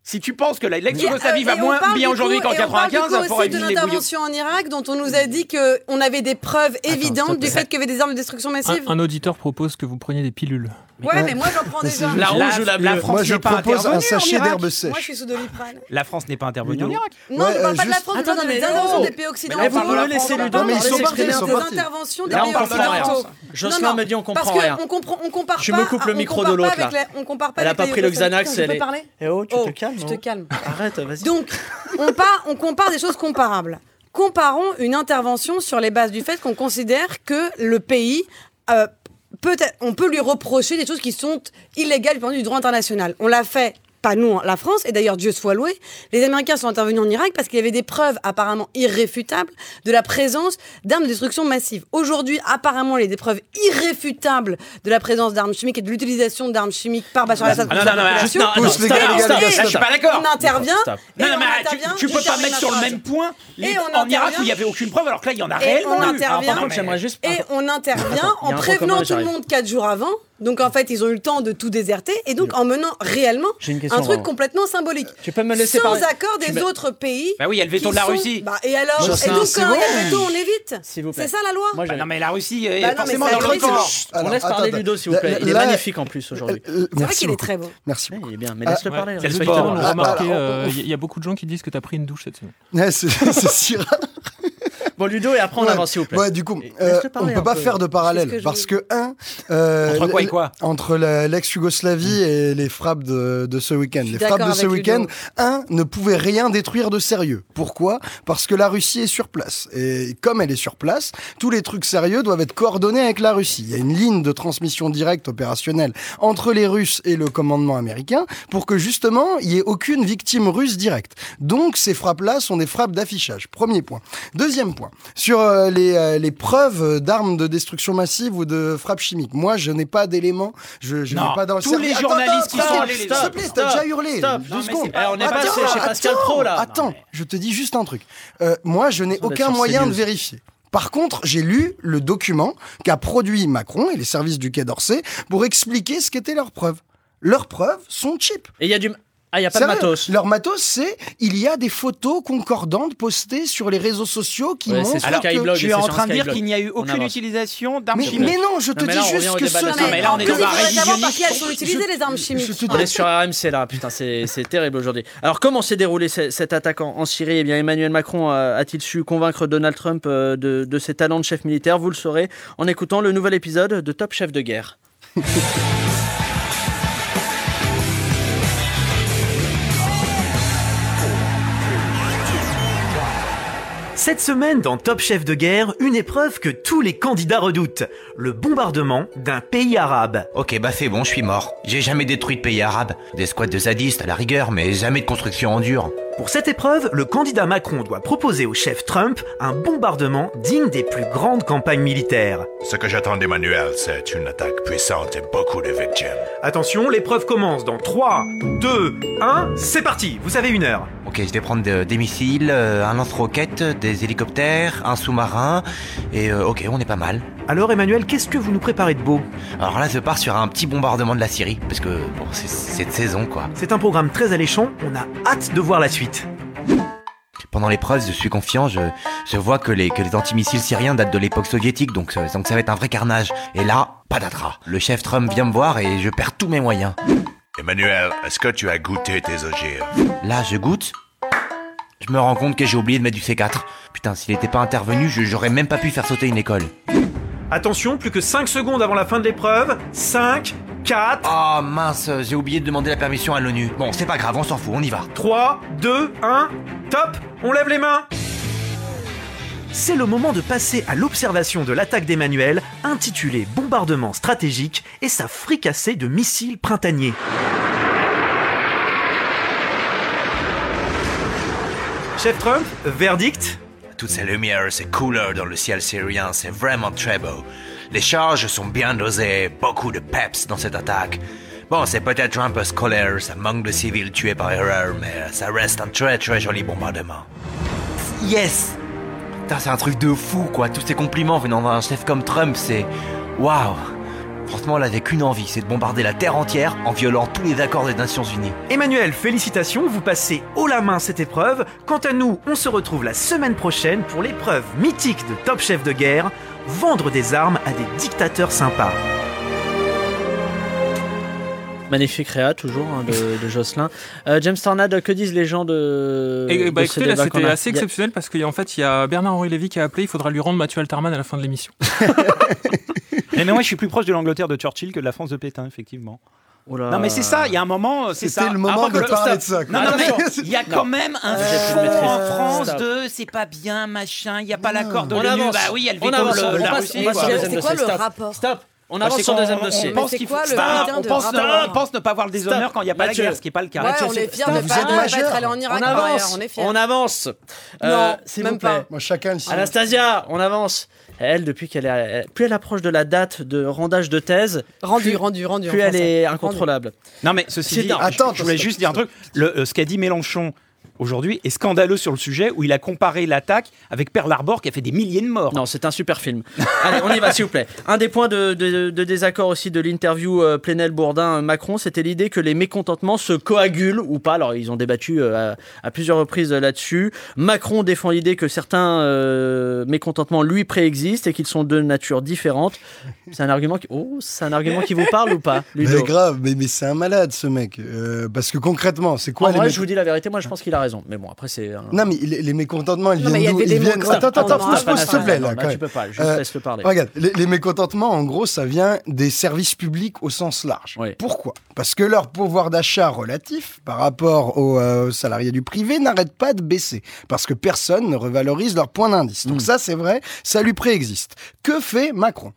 Si tu penses que la- l'ex-Yougoslavie va moins parle bien aujourd'hui qu'en et on parle 95, aussi de l'intervention en Irak, dont on nous a dit qu'on avait des preuves évidentes du fait qu'il y avait des armes de destruction massive. Un, un auditeur propose que vous preniez des pilules. Ouais, mais moi j'en prends Mais déjà. La rouge ou la la bleue France Moi, je n'est pas propose un sachet d'herbe Moi sèche. je suis sous doliprane. La France n'est pas intervenue en. Irak. Non, Ouais, je parle euh, pas de la France, je Attends, parle mais des non. interventions des pays Mais occidentaux. On Ludo parle mais ils des sont partis, ils sont des interventions des Là, on pays parle occidentaux. Jocelyn Non, non, me dit on comprend rien. On comprend, on compare Tu pas. me coupes le micro de l'autre, là. On compare pas Elle a pas pris le. Xanax, je elle peux est- parler Eh oh, tu Oh, te calmes. Je te hein. calme. Arrête, vas-y. Donc, on, part, on compare des choses comparables. Comparons une intervention sur les bases du fait qu'on considère que le pays euh, on peut lui reprocher des choses qui sont illégales du droit international. On l'a fait. Pas nous, la France, et d'ailleurs Dieu soit loué, les Américains sont intervenus en Irak parce qu'il y avait des preuves apparemment irréfutables de la présence d'armes de destruction massive. Aujourd'hui, apparemment, il y a des preuves irréfutables de la présence d'armes chimiques et de l'utilisation d'armes chimiques par Bachar el-Assad. Ah, contre non, non, non, non, je suis pas d'accord. On intervient. Non, non, on mais tu, peux pas mettre sur le même point en Irak où il n'y avait aucune preuve, alors que là, il y en a réellement. Et on intervient Attends, il y a en prévenant tout le monde quatre jours avant. Donc en fait, ils ont eu le temps de tout déserter et donc en menant réellement J'ai une question, un truc vraiment. complètement symbolique. Tu peux me laisser Sans parler accord des me- autres pays. Bah oui, il y a le veto de la sont- Russie. Bah, et alors Et donc c'est quand il y a le veto, on évite. C'est ça la loi Moi, Ah j'ai- non, mais la Russie est Bah non, forcément dans c'est le. On laisse attends, parler. Ludo, s'il vous plaît. Il est magnifique en plus aujourd'hui. Euh, euh, C'est vrai qu'il est très beau. Merci. Il est bien, mais laisse-le parler. Bah, euh, il y, a beaucoup de gens qui disent que tu as pris une douche cette semaine. C'est si rare. Bon, Ludo, et après on avance, s'il vous plaît. Ouais, du coup, euh, on peut pas faire de parallèle parce que un euh, Entre quoi et quoi entre la- l'ex-Yougoslavie et les frappes de, de ce week-end. Les frappes de ce week-end, un ne pouvait rien détruire de sérieux. Pourquoi? Parce que la Russie est sur place et comme elle est sur place, tous les trucs sérieux doivent être coordonnés avec la Russie. Il y a une ligne de transmission directe opérationnelle entre les Russes et le commandement américain pour que justement il y ait aucune victime russe directe. Donc ces frappes-là sont des frappes d'affichage. Premier point. Deuxième point. Sur euh, les, euh, les preuves d'armes de destruction massive ou de frappes Moi, je n'ai pas d'éléments. Je, n'ai pas dans tous les journalistes qui sont allés S'il te plaît, t'as déjà hurlé. stop. Deux Non, mais secondes. c'est pas- on pas Attends, chez- chez Pascal Pro, là. Attends, Non, mais- je te dis juste un truc. Euh, moi, je n'ai aucun moyen de vérifier. Par contre, j'ai lu le document qu'a produit Macron et les services du Quai d'Orsay pour expliquer ce qu'étaient leurs preuves. Leurs preuves sont cheap. Et il y a du. Ah, y a pas de matos. Leur matos, c'est il y a des photos concordantes postées sur les réseaux sociaux qui Ouais, montrent Alors, que... Skyblog, tu es en train de dire qu'il n'y a eu On aucune utilisation d'armes Mais, chimiques. mais non, je te Non, dis juste que ce semaine. mais là, on est dans qu'il un faudrait savoir par révisionniste. qui elles sont utilisées, les armes chimiques. On est sur RMC là, putain, c'est terrible aujourd'hui. Alors, comment s'est déroulée ce- cette attaque en, Syrie? Eh bien, Emmanuel Macron a-t-il su convaincre Donald Trump euh, de, de ses talents de chef militaire? Vous le saurez en écoutant le nouvel épisode de Top Chef de guerre. Cette semaine, dans Top Chef de guerre, une épreuve que tous les candidats redoutent. Le bombardement d'un pays arabe. Ok, bah c'est bon, je suis mort. J'ai jamais détruit de pays arabe. Des squads de zadistes à la rigueur, mais jamais de construction en dur. Pour cette épreuve, le candidat Macron doit proposer au chef Trump un bombardement digne des plus grandes campagnes militaires. Ce que j'attends d'Emmanuel, c'est une attaque puissante et beaucoup de victimes. Attention, l'épreuve commence dans 3, 2, 1, c'est parti, vous avez une heure. Ok, je vais prendre de- des missiles, euh, un lance-roquette, des hélicoptères, un sous-marin, et euh, ok, on est pas mal. Alors Emmanuel, qu'est-ce que vous nous préparez de beau? Alors là, je pars sur un petit bombardement de la Syrie, parce que bon, c'est c'est de saison quoi. C'est un programme très alléchant, on a hâte de voir la suite. Pendant l'épreuve, je suis confiant, je, je vois que les, que les antimissiles syriens datent de l'époque soviétique, donc, euh, donc ça va être un vrai carnage. Et là, patatras. Le chef Trump vient me voir et je perds tous mes moyens. Emmanuel, est-ce que tu as goûté tes ogives Là, je goûte. Je me rends compte que j'ai oublié de mettre du C4. Putain, s'il n'était pas intervenu, j'aurais même pas pu faire sauter une école. Attention, plus que 5 secondes avant la fin de l'épreuve. 5, 4, Oh mince, j'ai oublié de demander la permission à l'ONU. Bon, c'est pas grave, on s'en fout, on y va. 3, 2, 1, top, on lève les mains C'est le moment de passer à l'observation de l'attaque d'Emmanuel, intitulée Bombardement stratégique et sa fricassée de missiles printaniers. Chef Trump, verdict? Toutes ces lumières, ces couleurs dans le ciel syrien, c'est vraiment très beau. Les charges sont bien dosées, beaucoup de peps dans cette attaque. Bon, c'est peut-être un peu scolaire, ça manque de civils tués par erreur, mais ça reste un très très joli bombardement. Yes Putain, c'est un truc de fou, quoi. Tous ces compliments venant d'un chef comme Trump, c'est... Waouh Franchement, là, j'ai qu'une envie, c'est de bombarder la Terre entière en violant tous les accords des Nations Unies. Emmanuel, félicitations, vous passez haut la main cette épreuve. Quant à nous, on se retrouve la semaine prochaine pour l'épreuve mythique de Top Chef de guerre, vendre des armes à des dictateurs sympas. Magnifique réa, toujours, hein, de, de Jocelyn. Euh, James Tornade, que disent les gens de. Et bah de écoutez, là c'était assez Il y a- exceptionnel parce qu'en fait il y a Bernard-Henri Lévy qui a appelé, il faudra lui rendre Mathieu Alterman à la fin de l'émission. Mais, mais moi, je suis plus proche de l'Angleterre de Churchill que de la France de Pétain, effectivement. Non, mais c'est ça, il y a un moment, c'est ça. C'était le moment de parler de ça. Non, non, mais il y a quand même un fond en France Stop. de c'est pas bien, machin, il n'y a pas l'accord de On l'ONU. avance. Bah oui, elle fait comme la Russie. C'est quoi le Stop. rapport Stop. On Bah, avance c'est sur le deuxième dossier. On pense c'est qu'il quoi faut- Bah, on pense, ne pas avoir le déshonneur quand il n'y a pas la guerre, ce qui n'est pas le cas. On c'est- est fiers de pas être allé en Irak On avance. on est fiers. On avance. Euh, Non, s'il même vous plaît. pas. Moi, chacun. Anastasia, on avance. Elle, depuis qu'elle est, plus elle approche de la date de rendage de thèse, Rendu, plus- rendu, rendu. en plus elle français. est Rendu. incontrôlable. Non, mais ceci dit, Attends, je voulais juste dire un truc. Le, euh, ce qu'a dit Mélenchon aujourd'hui est scandaleux sur le sujet où il a comparé l'attaque avec Pearl Harbor qui a fait des milliers de morts. Non, c'est un super film. Allez, on y va, s'il vous plaît. Un des points de, de- de désaccord aussi de l'interview euh, Plenel-Bourdin-Macron, c'était l'idée que les mécontentements se coagulent ou pas. Alors, ils ont débattu euh, à, à plusieurs reprises euh, là-dessus. Macron défend l'idée que certains euh, mécontentements lui préexistent et qu'ils sont de nature différente. C'est un argument qui, oh, c'est un argument qui vous parle ou pas, Ludo Mais grave, mais, mais c'est un malade ce mec. Euh, parce que concrètement, c'est quoi En les vrai, mé- je vous dis la vérité, moi je pense qu'il a raison. Mais bon, après c'est. un- Non, mais les, les mécontentements, ils Non, mais il y a viennent d'où des Ils viennent. mécontentements. Attends, attends, s'il te plaît, Non, là. tu peux pas, juste Euh, laisse-le parler. Regarde, les, les mécontentements, en gros, ça vient des services publics au sens large. Oui. Pourquoi? Parce que leur pouvoir d'achat relatif par rapport aux, euh, aux salariés du privé n'arrête pas de baisser. Parce que personne ne revalorise leur point d'indice. Donc Mm. ça, c'est vrai, ça lui préexiste. Que fait Macron?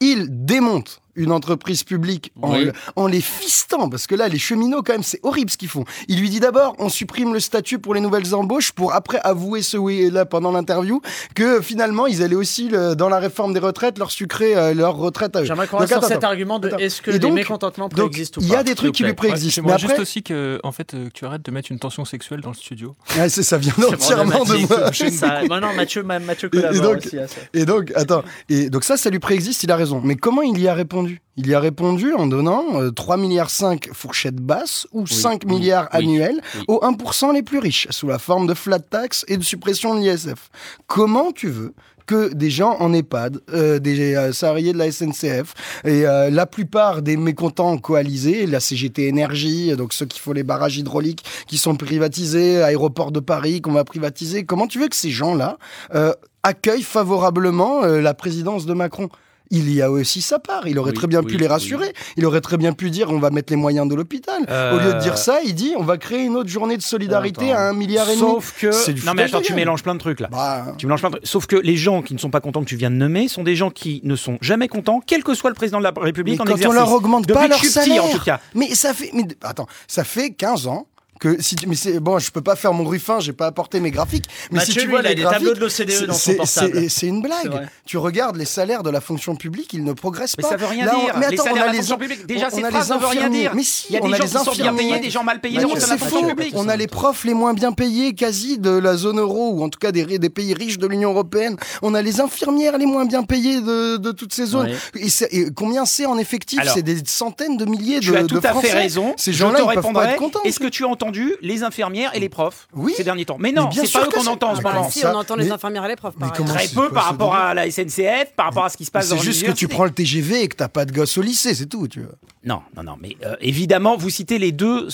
Il démonte une entreprise publique en, Oui. le- en les fistant, parce que là, les cheminots, quand même, c'est horrible ce qu'ils font. Il lui dit d'abord, on supprime le statut pour les nouvelles embauches, pour après avouer ce oui-là pendant l'interview, que finalement, ils allaient aussi, le- dans la réforme des retraites, leur sucrer euh, leur retraite à eux. J'aimerais qu'on Donc, sur cet argument de est-ce que Et les donc- mécontentements donc, préexistent ou il pas y a des trucs qui lui préexistent. Mais juste après, aussi que, en fait, euh, que tu arrêtes de mettre une tension sexuelle dans le studio. Ouais, c'est- ça vient entièrement de moi. Ça- bah non, Mathieu, ma- Mathieu Et- et collabore donc- aussi à ça. Et donc, attends, et donc ça, ça lui préexiste, il a raison. Mais comment il y a répondu répondu. Il y a répondu en donnant euh, 3 milliards 5 fourchette basse ou 5 oui, milliards oui, annuels aux 1% les plus riches, sous la forme de flat tax et de suppression de l'ISF. Comment tu veux que des gens en EHPAD, euh, des euh, salariés de la SNCF, et euh, la plupart des mécontents coalisés, la CGT Énergie, donc ceux qui font les barrages hydrauliques qui sont privatisés, aéroport de Paris qu'on va privatiser, comment tu veux que ces gens-là accueillent favorablement la présidence de Macron? Il y a aussi sa part. Il aurait Oui, très bien oui, pu les oui. rassurer. Il aurait très bien pu dire on va mettre les moyens de l'hôpital. Euh, Au lieu de dire ça, il dit on va créer une autre journée de solidarité à un milliard et demi. Sauf que. C'est du Non, mais attends, de tu mélanges plein de trucs là. Bah, Tu mélanges plein de trucs. Sauf que les gens qui ne sont pas contents que tu viens de nommer sont des gens qui ne sont jamais contents, quel que soit le président de la mais République en quand on leur augmente Depuis pas leur salaire, en tout cas. mais ça fait, mais attends, ça fait 15 ans que si tu, mais c'est bon, je peux pas faire mon ruffin, j'ai pas apporté mes graphiques, mais Mathieu, si tu lui, vois il a les des graphiques, tableaux de l'OCDE c'est- dans son c'est- portable. c'est- C'est une blague. Tu regardes les salaires de la fonction publique, ils ne progressent Mais pas. ça veut rien Là, on- dire. mais les attends, on salaires a de la les fonction in- publique, déjà, on ces a phrases les ne veulent rien infirmiers. dire. Mais si, Il y a on des a gens les qui sont bien infirmiers. payés, des gens mal payés Mais dans la fonction faux. publique. On a les profs les moins bien payés quasi de la zone euro, ou en tout cas des, des pays riches de l'Union européenne. On a les infirmières les moins bien payées de, de toutes ces zones. Et, combien c'est en effectif? C'est des centaines de milliers de, as de tout à Français. fait raison. Ces gens-là, ils peuvent pas être contents. Est-ce que tu as entendu les infirmières et les profs Oui. ces derniers temps Mais non, c'est pas sûr eux qu'on entend en ce Ah, moment. Si, on entend les Mais- infirmières et les profs. Très peu par rapport à la SNCF, par rapport à ce qui se passe dans C'est juste que tu prends le TGV et que t'as pas de gosse au lycée, c'est tout. Tu vois. Non, non, non, mais euh, évidemment, vous citez les deux.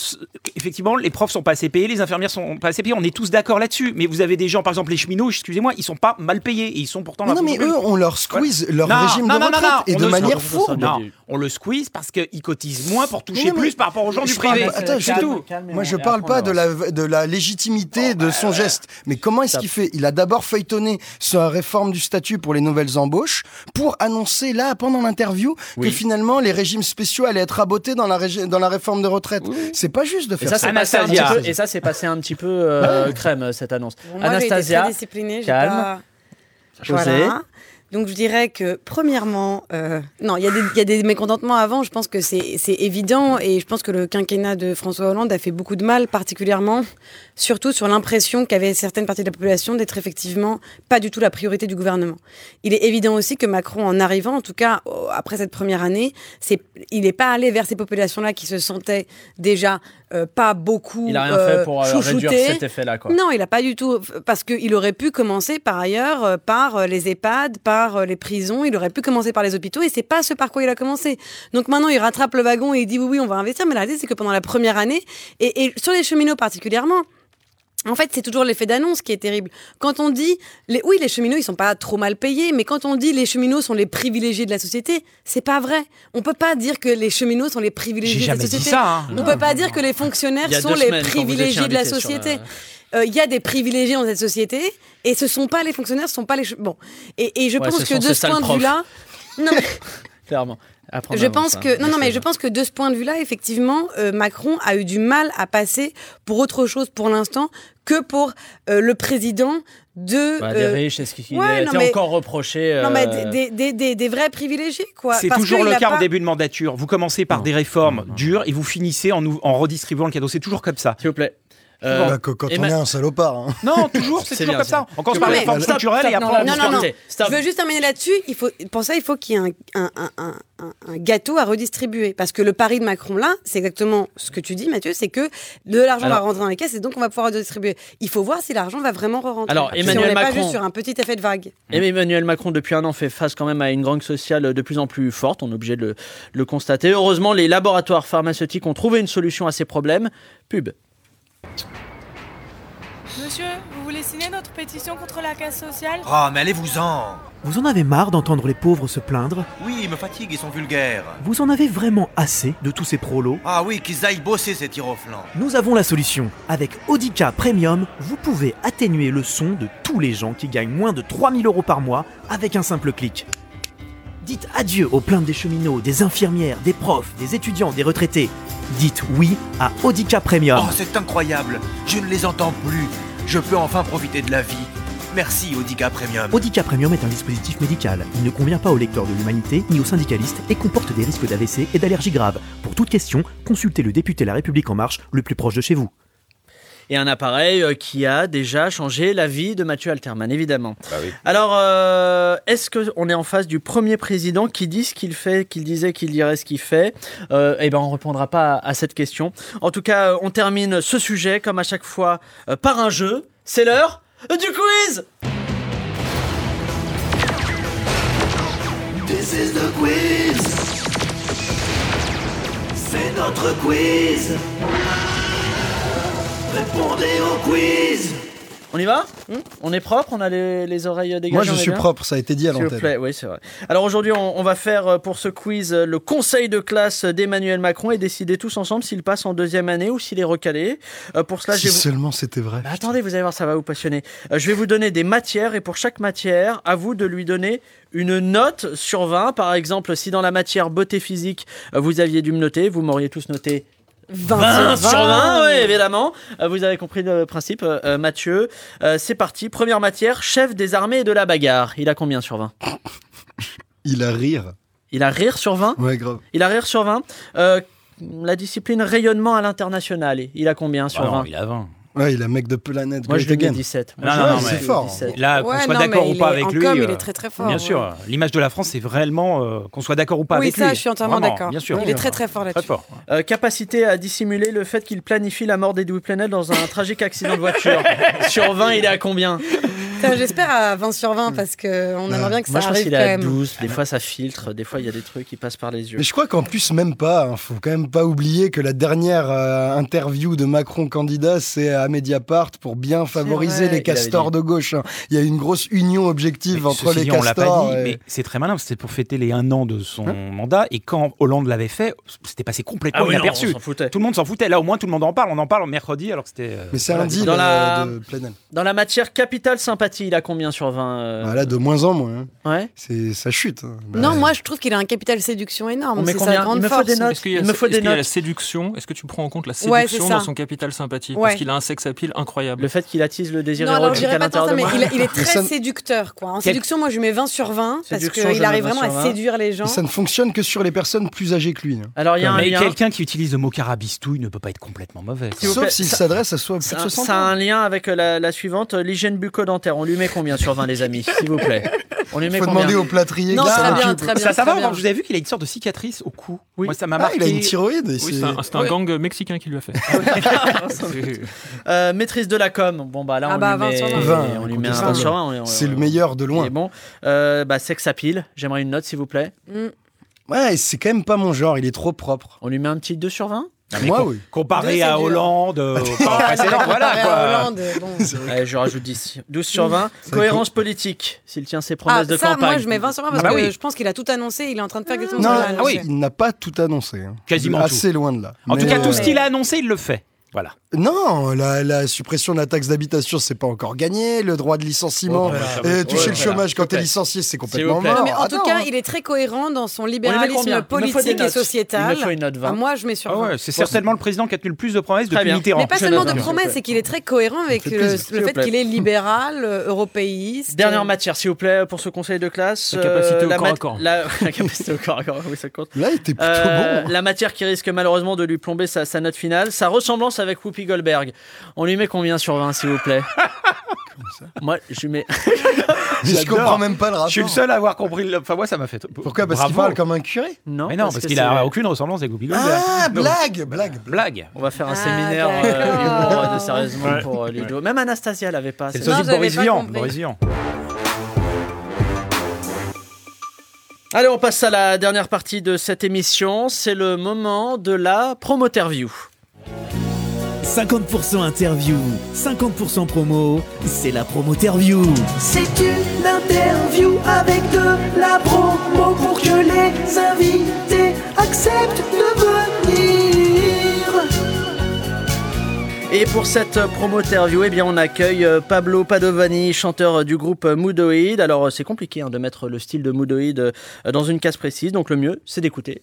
Effectivement, les profs sont pas assez payés, les infirmières sont pas assez payées. On est tous d'accord là-dessus. Mais vous avez des gens, par exemple, les cheminots, excusez-moi, ils sont pas mal payés et ils sont pourtant. Non, mais eux, on leur squeeze leur Non, régime non, de non, non, retraite non, et on de manière. Non, on le squeeze parce qu'ils cotisent moins pour toucher plus par rapport aux gens du privé. attends, tout. Moi, je parle pas de la, de la légitimité de son geste. Mais comment est-ce qu'il fait? Il a d'abord feuilletonné sa réforme du statut pour les nouvelles embauches pour annoncer, là, pendant l'interview, Oui. que finalement, les régimes spéciaux allaient être rabotés dans la, régi- dans la réforme de retraite. C'est pas juste de Et faire ça, ça. peu, et ça, c'est passé un petit peu euh, crème, cette annonce. Bon, moi, j'ai été Anastasia, très disciplinée, j'ai calme. pas- José. Voilà. Donc je dirais que premièrement, euh, non, il y, a des- il y a des mécontentements avant. Je pense que c'est évident et je pense que le quinquennat de François Hollande a fait beaucoup de mal, particulièrement, surtout sur l'impression qu'avaient certaines parties de la population d'être effectivement pas du tout la priorité du gouvernement. Il est évident aussi que Macron, en arrivant, en tout cas euh, après cette première année, il n'est pas allé vers ces populations-là qui se sentaient déjà euh, pas beaucoup Il a rien euh, fait pour euh, réduire chouchoutées. cet effet-là. Non, il n'a pas du tout. Parce qu'il aurait pu commencer par ailleurs euh, par euh, les EHPAD, par euh, les prisons, il aurait pu commencer par les hôpitaux et c'est pas ce par quoi il a commencé. Donc maintenant, il rattrape le wagon et il dit oui, oui, on va investir. Mais la réalité, c'est que pendant la première année, et, et sur les cheminots particulièrement, en fait, c'est toujours l'effet d'annonce qui est terrible. Quand on dit, les, oui, les cheminots, ils sont pas trop mal payés, mais quand on dit les cheminots sont les privilégiés de la société, c'est pas vrai. On peut pas dire que les cheminots sont les privilégiés de la dit société. ça, hein. On peut pas dire que les fonctionnaires sont les privilégiés de la société. Euh, Euh, Il y a des privilégiés dans cette société, et ce sont pas les fonctionnaires, ce sont pas les bon. Et, et je Ouais, pense que de ce point de vue-là, non, mais- Clairement. Je pense hein. que non non mais je pense que de ce point de vue-là effectivement euh, Macron a eu du mal à passer pour autre chose pour l'instant que pour euh, le président de Bah, des euh, riches, est-ce qu'il ouais, a été mais- encore reproché non mais des, des, des, des vrais privilégiés quoi C'est toujours le cas pas- en début de mandature. Vous commencez par des réformes dures et vous finissez en redistribuant le cadeau. C'est toujours comme ça. S'il vous plaît. Bah, que- quand on Emma- est un salopard. hein. Non, toujours, c'est toujours bien, comme ça. bien. On commence S'il par les structurelles stop, et après non, non, non. Je veux juste terminer là-dessus. Il faut, pour ça, il faut qu'il y ait un, un, un, un, un- un gâteau à redistribuer. Parce que le pari de Macron, là, c'est exactement ce que tu dis, Mathieu, c'est que de l'argent va rentrer dans les caisses et donc on va pouvoir redistribuer. Il faut voir si l'argent va vraiment re-rentrer. Alors, si Emmanuel on n'est pas Macron- juste sur un petit effet de vague. Et Emmanuel Macron, depuis un an, fait face quand même à une grogne sociale de plus en plus forte. On est obligé de le, de le constater. Heureusement, les laboratoires pharmaceutiques ont trouvé une solution à ces problèmes. Pub. Monsieur, vous voulez signer notre pétition contre la casse sociale? Oh, mais allez-vous-en Vous en avez marre d'entendre les pauvres se plaindre? Oui, ils me fatiguent, ils sont vulgaires. Vous en avez vraiment assez de tous ces prolos? Ah oui, qu'ils aillent bosser ces flanc. Nous avons la solution. Avec Audica Premium, vous pouvez atténuer le son de tous les gens qui gagnent moins de 3000 euros par mois avec un simple clic. Dites adieu aux plaintes des cheminots, des infirmières, des profs, des étudiants, des retraités. Dites oui à Audica Premium. Oh, c'est incroyable Je ne les entends plus. Je peux enfin profiter de la vie. Merci, Audica Premium. Audica Premium est un dispositif médical. Il ne convient pas aux lecteurs de l'humanité ni aux syndicalistes et comporte des risques d'AVC et d'allergies graves. Pour toute question, consultez le député La République En Marche le plus proche de chez vous. Et un appareil euh, qui a déjà changé la vie de Mathieu Alterman, évidemment. Bah Alors, euh, est-ce qu'on est en face du premier président qui dit ce qu'il fait, qu'il disait qu'il dirait ce qu'il fait? Euh, Eh bien, on ne répondra pas à, à cette question. En tout cas, on termine ce sujet, comme à chaque fois, euh, par un jeu. C'est l'heure du quiz This is the quiz. C'est notre quiz. Répondez au quiz. On y va? On est propre? On a les, les oreilles dégagées Moi, je suis propre, ça a été dit à S'il vous l'antenne. plaît, oui, c'est vrai. Alors aujourd'hui, on, on va faire euh, pour ce quiz euh, le conseil de classe d'Emmanuel Macron et décider tous ensemble s'il passe en deuxième année ou s'il est recalé. Euh, pour cela, Si seulement c'était vrai. Bah, attendez, vous allez voir, ça va vous passionner. Euh, je vais vous donner des matières et pour chaque matière, à vous de lui donner une note sur 20. Par exemple, si dans la matière beauté physique, vous aviez dû me noter, vous m'auriez tous noté 20 sur 20, oui, évidemment. Euh, vous avez compris le principe, euh, euh, Mathieu. Euh, c'est parti. Première matière, chef des armées et de la bagarre. Il a combien sur 20 Il a rire. Il a rire sur 20 Ouais, grave. Il a rire sur 20. Euh, la discipline rayonnement à l'international. Il a combien sur Ah non, 20 il a 20. Ouais, il a mec de planète. Moi, je Great lui mets Again. 17. Non, Moi, non, 17. fort. Là, qu'on Ouais, soit d'accord ou pas est- avec lui. com, il est très, très fort, Bien ouais. sûr, l'image de la France, c'est euh, qu'on soit d'accord ou pas Oui, avec ça, lui. je suis entièrement Vraiment, d'accord. Bien sûr. Il est très, très fort Très là-dessus. fort. Euh, capacité à dissimuler le fait qu'il planifie la mort d'Edoui Plenel dans un tragique accident de voiture. sur 20, il est à combien? J'espère à 20 sur 20 parce qu'on aimerait bien que Moi, ça je pense arrive qu'il quand est à même. 12. Des fois, ça filtre. Des fois, il y a des trucs qui passent par les yeux. Mais je crois qu'en plus, même pas. hein, faut quand même pas oublier que la dernière euh, interview de Macron candidat, c'est à Mediapart pour bien favoriser les il castors dit. de gauche. hein. Il y a une grosse union objective Mais entre les dit, on l'a castors. pas dit, et- mais c'est très malin. C'était pour fêter les un an de son mandat. Et quand Hollande l'avait fait, c'était passé complètement Ah oui, inaperçu. on. Tout le monde s'en foutait. Là, au moins, tout le monde en parle. On en parle mercredi, alors que c'était. euh, Mais c'est un deal Dans la- de. Dans la matière capitale sympathie, il a combien sur 20 euh, Voilà, de moins en moins. hein. Ouais. C'est ça chute. hein. Bah, Non, moi je trouve qu'il a un capital séduction énorme. C'est combien sa grande Il me faut force. des notes. Est-ce qu'il y a, Il me faut des qu'il y a la notes. séduction Est-ce que tu prends en compte la Ouais, séduction c'est ça. dans son capital sympathie Ouais. Parce qu'il a un sex appeal incroyable. Le fait qu'il attise le désir Non, alors je érotique à dirais pas tant l'intérieur ça, de mais moi. il, il est très ça séducteur. Quoi. En Quel- séduction, moi je mets 20 sur 20 parce Séduction, qu'il arrive 20 vraiment à 20. séduire les gens. Ça ne fonctionne que sur les personnes plus âgées que lui. hein. Alors, il y a un Mais quelqu'un qui utilise le mot carabistouille ne peut pas être complètement mauvais. Sauf s'il s'adresse à soi plus Ça, de 60 ça a un lien avec la, suivante, l'hygiène bucco-dentaire. On lui met combien sur 20, les amis S'il vous plaît? On lui Il met faut combien demander au plâtrier. Non, très bien, très bien. Ça, ça va, très bien. vous avez vu qu'il a une sorte de cicatrice au cou? Oui. Moi, ça m'a Ah, marqué. il a une thyroïde. Oui, c'est- un, un Ouais. gang mexicain qui lui a fait. Euh, maîtrise de la com. Bon, bah là, Ah on bah, lui 20 met, sur 20. 20, on lui met un 20 incontestable. sur 20. on est- C'est le meilleur de loin. bon. Euh, bah, sex appeal. J'aimerais une note, s'il vous plaît. Mm. Ouais, c'est quand même pas mon genre. Il est trop propre. On lui met un petit 2 sur 20 Non, mais Moi, com- oui. Comparé à. Hollande, euh, au temps Ah, précédent, voilà quoi. Hollande, bon. Allez, je rajoute 10. 12 sur 20. Ça Cohérence politique, s'il tient ses promesses Ah, de ça, campagne. moi je mets 20 sur 20 parce Ah bah que oui. je pense qu'il a tout annoncé. Il est en train de faire quelque chose. Non, qu'il a ah annoncé. oui, il n'a pas tout annoncé. hein. Quasiment Assez loin de là. En tout cas, tout ce euh, qu'il a annoncé, il le fait. Voilà. Non, la, la suppression de la taxe d'habitation, c'est pas encore gagné. Le droit de licenciement, Oh, voilà. euh, toucher Ouais, le voilà. chômage quand S'il t'es licencié, c'est complètement mort. Non, mais en Attends, tout cas, il est très cohérent dans son libéralisme politique et sociétal. Il me faut une note 20. Ah, moi, je mets sur Ah 20. ouais, c'est certainement le président qui a tenu le plus de promesses depuis. Mitterrand. Mais pas seulement de promesses, c'est qu'il est très cohérent avec le, fait qu'il est libéral, euh, européiste. Dernière matière, s'il vous plaît, pour ce conseil de classe. La capacité au la corps à mat- corps. La, capacité au corps à corps, oui, ça compte. Là, il était plutôt Euh, bon. la matière qui risque malheureusement de lui plomber sa, sa note finale, sa ressemblance avec Whoopi Goldberg. On lui met combien sur 20, s'il vous plaît Moi, je lui mets. Je comprends même pas le rapport. Je suis le seul à avoir compris. le- Enfin, moi, ça m'a fait. Pourquoi? Parce qu'il parle comme un curé? Non, Mais non, parce, qu'il a aucune ressemblance avec Whoopi Goldberg. Ah, blague, blague. Blague. On va faire un Ah, séminaire euh, humour euh, de sérieusement Ouais. pour euh, Ludo. Même Anastasia l'avait pas. C'est le sosie de Boris Vian. Boris Vian. Allez, on passe à la dernière partie de cette émission. C'est le moment de la promoterview. 50% interview, 50% promo, c'est la promoterview. C'est une interview avec de la promo pour que les invités acceptent de venir. Et pour cette promo-interview, eh bien, on accueille euh, Pablo Padovani, chanteur euh, du groupe euh, Moodoid. Alors, c'est compliqué hein, de mettre le style de Moodoid dans une case précise, donc le mieux, c'est d'écouter.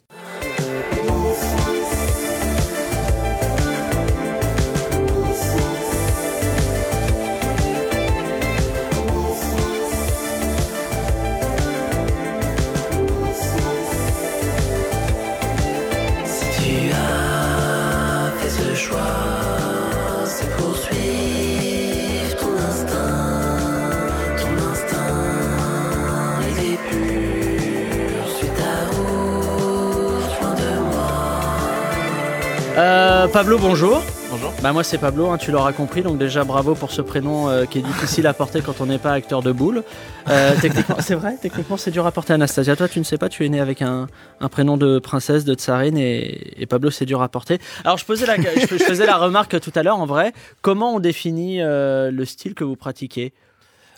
Euh, Pablo, bonjour. Bonjour. Bah moi c'est Pablo, hein, tu l'auras compris, donc déjà bravo pour ce prénom euh, qui est difficile à porter quand on n'est pas acteur de boule. Euh, techniquement, c'est vrai, techniquement c'est dur à porter. Anastasia, toi tu ne sais pas, tu es né avec un, un prénom de princesse, de tsarine, et, et Pablo c'est dur à porter. Alors je, posais la, je, je faisais la remarque tout à l'heure, en vrai, comment on définit le style que vous pratiquez?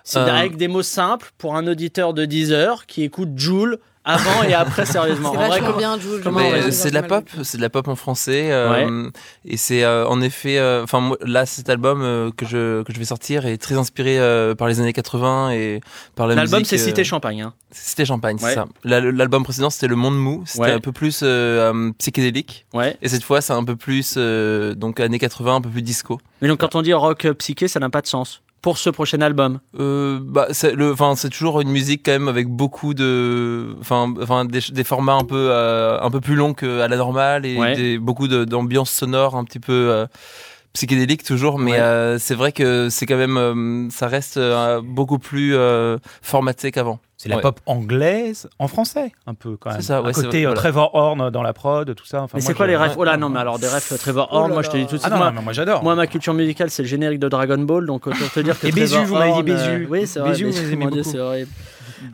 C'est avec des mots simples pour un auditeur de 10 heures qui écoute Joule avant et après sérieusement. C'est vrai, bien, euh, c'est de la pop, c'est de la pop en français, euh, et c'est euh, en effet, euh, enfin moi, là cet album euh, que je que je vais sortir est très inspiré euh, par les années 80 et par la L'album musique, c'est euh, Cité Champagne. Hein. Cité Champagne, Ouais. c'est ça. La- L'album précédent c'était Le Monde Mou, c'était Ouais. un peu plus euh, euh, psychédélique, Ouais. et cette fois c'est un peu plus euh, donc années 80, un peu plus disco. Mais donc quand on dit rock euh, psyché, ça n'a pas de sens. Pour ce prochain album. Euh, bah, c'est le, enfin, c'est toujours une musique quand même avec beaucoup de, enfin, enfin, des, des formats un peu, euh, un peu plus longs qu'à la normale et Ouais. des- beaucoup d'ambiance sonore un petit peu euh, psychédélique toujours. Mais Ouais. euh, c'est vrai que c'est quand même, euh, ça reste euh, beaucoup plus euh, formaté qu'avant. C'est la Ouais. pop anglaise en français, un peu quand même. C'est ça, ouais, à côté vrai, voilà. Trevor Horn dans la prod, tout ça. Enfin, Mais c'est quoi les refs. Oh là non, mais alors des refs Trevor Oh Horn, là moi je te dis tout de Ah suite. non, moi, non, non, moi j'adore. moi, ma culture musicale, c'est le générique de Dragon Ball, donc autant te dire que Et Trevor Bézu, vous m'avez dit euh, Bézu. Oui, c'est vrai. Bézu, vous aimez beaucoup. c'est horrible.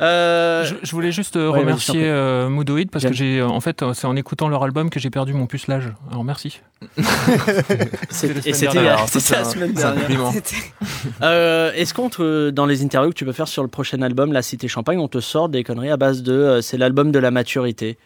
Euh, Je, je voulais juste euh, Ouais, remercier euh, Moodoid parce que j'ai, en fait, euh, c'est en écoutant leur album que j'ai perdu mon pucelage. Alors merci. et c'était la semaine dernière. Euh, Est-ce qu'on te, dans les interviews que tu peux faire sur le prochain album, La Cité Champagne, on te sort des conneries à base de euh, c'est l'album de la maturité?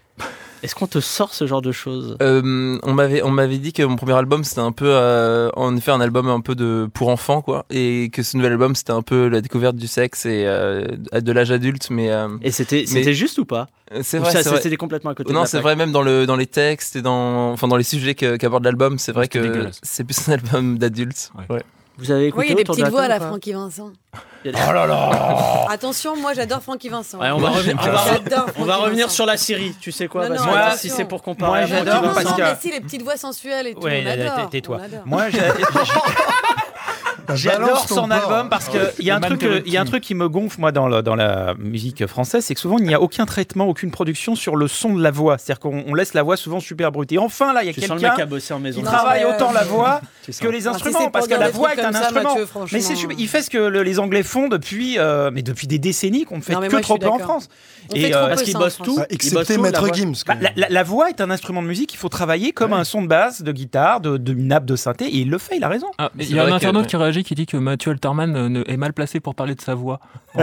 Est-ce qu'on te sort ce genre de choses Euh, on m'avait on m'avait dit que mon premier album c'était un peu euh, en effet un album un peu de pour enfants quoi et que ce nouvel album c'était un peu la découverte du sexe et euh, de l'âge adulte mais euh, Et c'était mais- c'était juste ou pas c'est vrai. C'était complètement à côté de non c'est vrai même dans le dans les textes et dans enfin dans les sujets qu'aborde l'album c'est vrai que c'est plus un album d'adulte ouais. Vous avez écouté Oui, il y a des autour de petites voix à la table ou pas Francky Vincent. Oh là là Attention, moi j'adore Francky Vincent. Ouais, on va, revenir, on va, J'adore on va Francky revenir Vincent. sur la Syrie. Tu sais quoi Non, parce non, là, attention. si c'est pour comparer, Moi, à j'adore Francky Non, parce Vincent, que- mais si, les petites voix sensuelles et tout, Ouais, on adore. tais-toi. on adore. Moi, j'ai- J'adore son album parce qu'il y, a un truc, y a un truc qui me gonfle moi dans, le- dans la musique française, c'est que souvent il n'y a aucun traitement, aucune production sur le son de la voix. C'est-à-dire qu'on on laisse la voix souvent super brute. Et enfin là, il y a quelqu'un a bossé en maison. qui Non, travaille euh, autant la voix que les Ah, instruments, parce que la voix est un instrument. Mathieu, mais franchement. c'est super- il fait ce que le- les Anglais font depuis, euh, mais depuis des décennies qu'on ne fait que trop suis peu en. France. Euh, peu Parce ça qu'il en bosse France. tout. Excepté Maître. Gims. Bah, la, voix est un instrument de musique, il faut travailler comme un son de basse, de guitare, de, de une nappe de synthé, et il le fait, il a raison. Ah, il y a un internaute qui réagit qui dit que Mathieu Alterman euh, est mal placé pour parler de sa voix.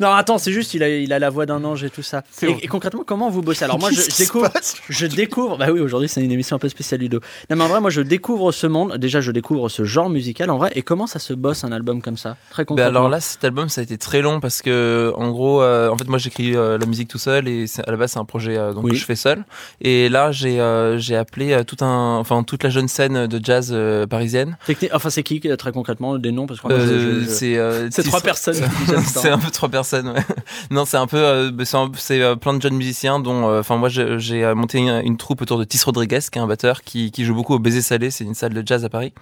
Non, attends, c'est juste, il a, il a la voix d'un ange et tout ça. Et, concrètement, comment vous bossez Alors moi, je, découvre, je découvre. Bah oui, aujourd'hui, c'est une émission un peu spéciale Ludo. Non, mais en vrai, moi, je découvre ce monde. Déjà, je découvre ce genre musical en vrai. Et comment ça se bosse un album comme ça? Très Ben concrètement. alors là, cet album, ça a été très long parce que, en gros, euh, en fait, moi, j'écris euh, la musique tout seul et à la base, c'est un projet euh, donc, Oui. que je fais seul. Et là, j'ai euh, j'ai appelé euh, tout un, enfin, toute la jeune scène de jazz euh, parisienne. Techni- Enfin, c'est qui euh, très concrètement des noms parce que Euh, c'est euh, c'est Tis- trois personnes. c'est un peu trois personnes. Ouais. Non, c'est un peu, euh, bah, c'est euh, plein de jeunes musiciens dont, euh, enfin, moi, j'ai euh, monté une, une troupe autour de Tis Rodriguez, qui est un batteur qui, qui joue beaucoup au Baiser Salé. C'est une salle de jazz à Paris.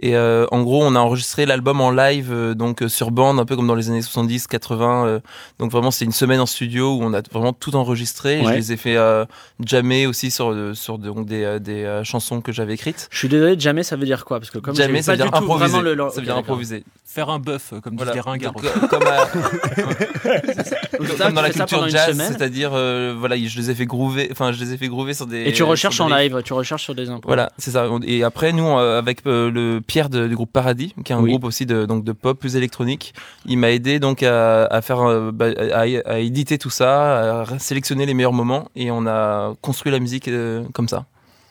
Et euh, en gros, on a enregistré l'album en live, euh, donc euh, sur bande, un peu comme dans les années 70, 80. euh, donc vraiment, c'est une semaine en studio où on a vraiment tout enregistré. Et Ouais. Je les ai fait euh, jammer aussi sur, euh, sur donc, des, euh, des euh, chansons que j'avais écrites. Je suis désolé, jamais ça veut dire quoi? Parce que comme Jamais, ça pas veut du dire improviser. vraiment le. Ça veut dire improviser. Faire un bœuf, comme Voilà. disent les ringards. Donc, comme, à- comme ça, dans la culture jazz, c'est-à-dire euh, voilà, je les ai fait groover, enfin je les ai fait groover sur des. Et tu recherches en live, tu recherches sur des impôts. Voilà, c'est ça. Et après, nous, euh, avec euh, le Pierre de- du groupe Paradis, qui est un Oui. groupe aussi de, donc, de pop plus électronique, il m'a aidé donc à, à faire, euh, bah, à, à éditer tout ça, à sélectionner les meilleurs moments, et on a construit la musique euh, comme ça.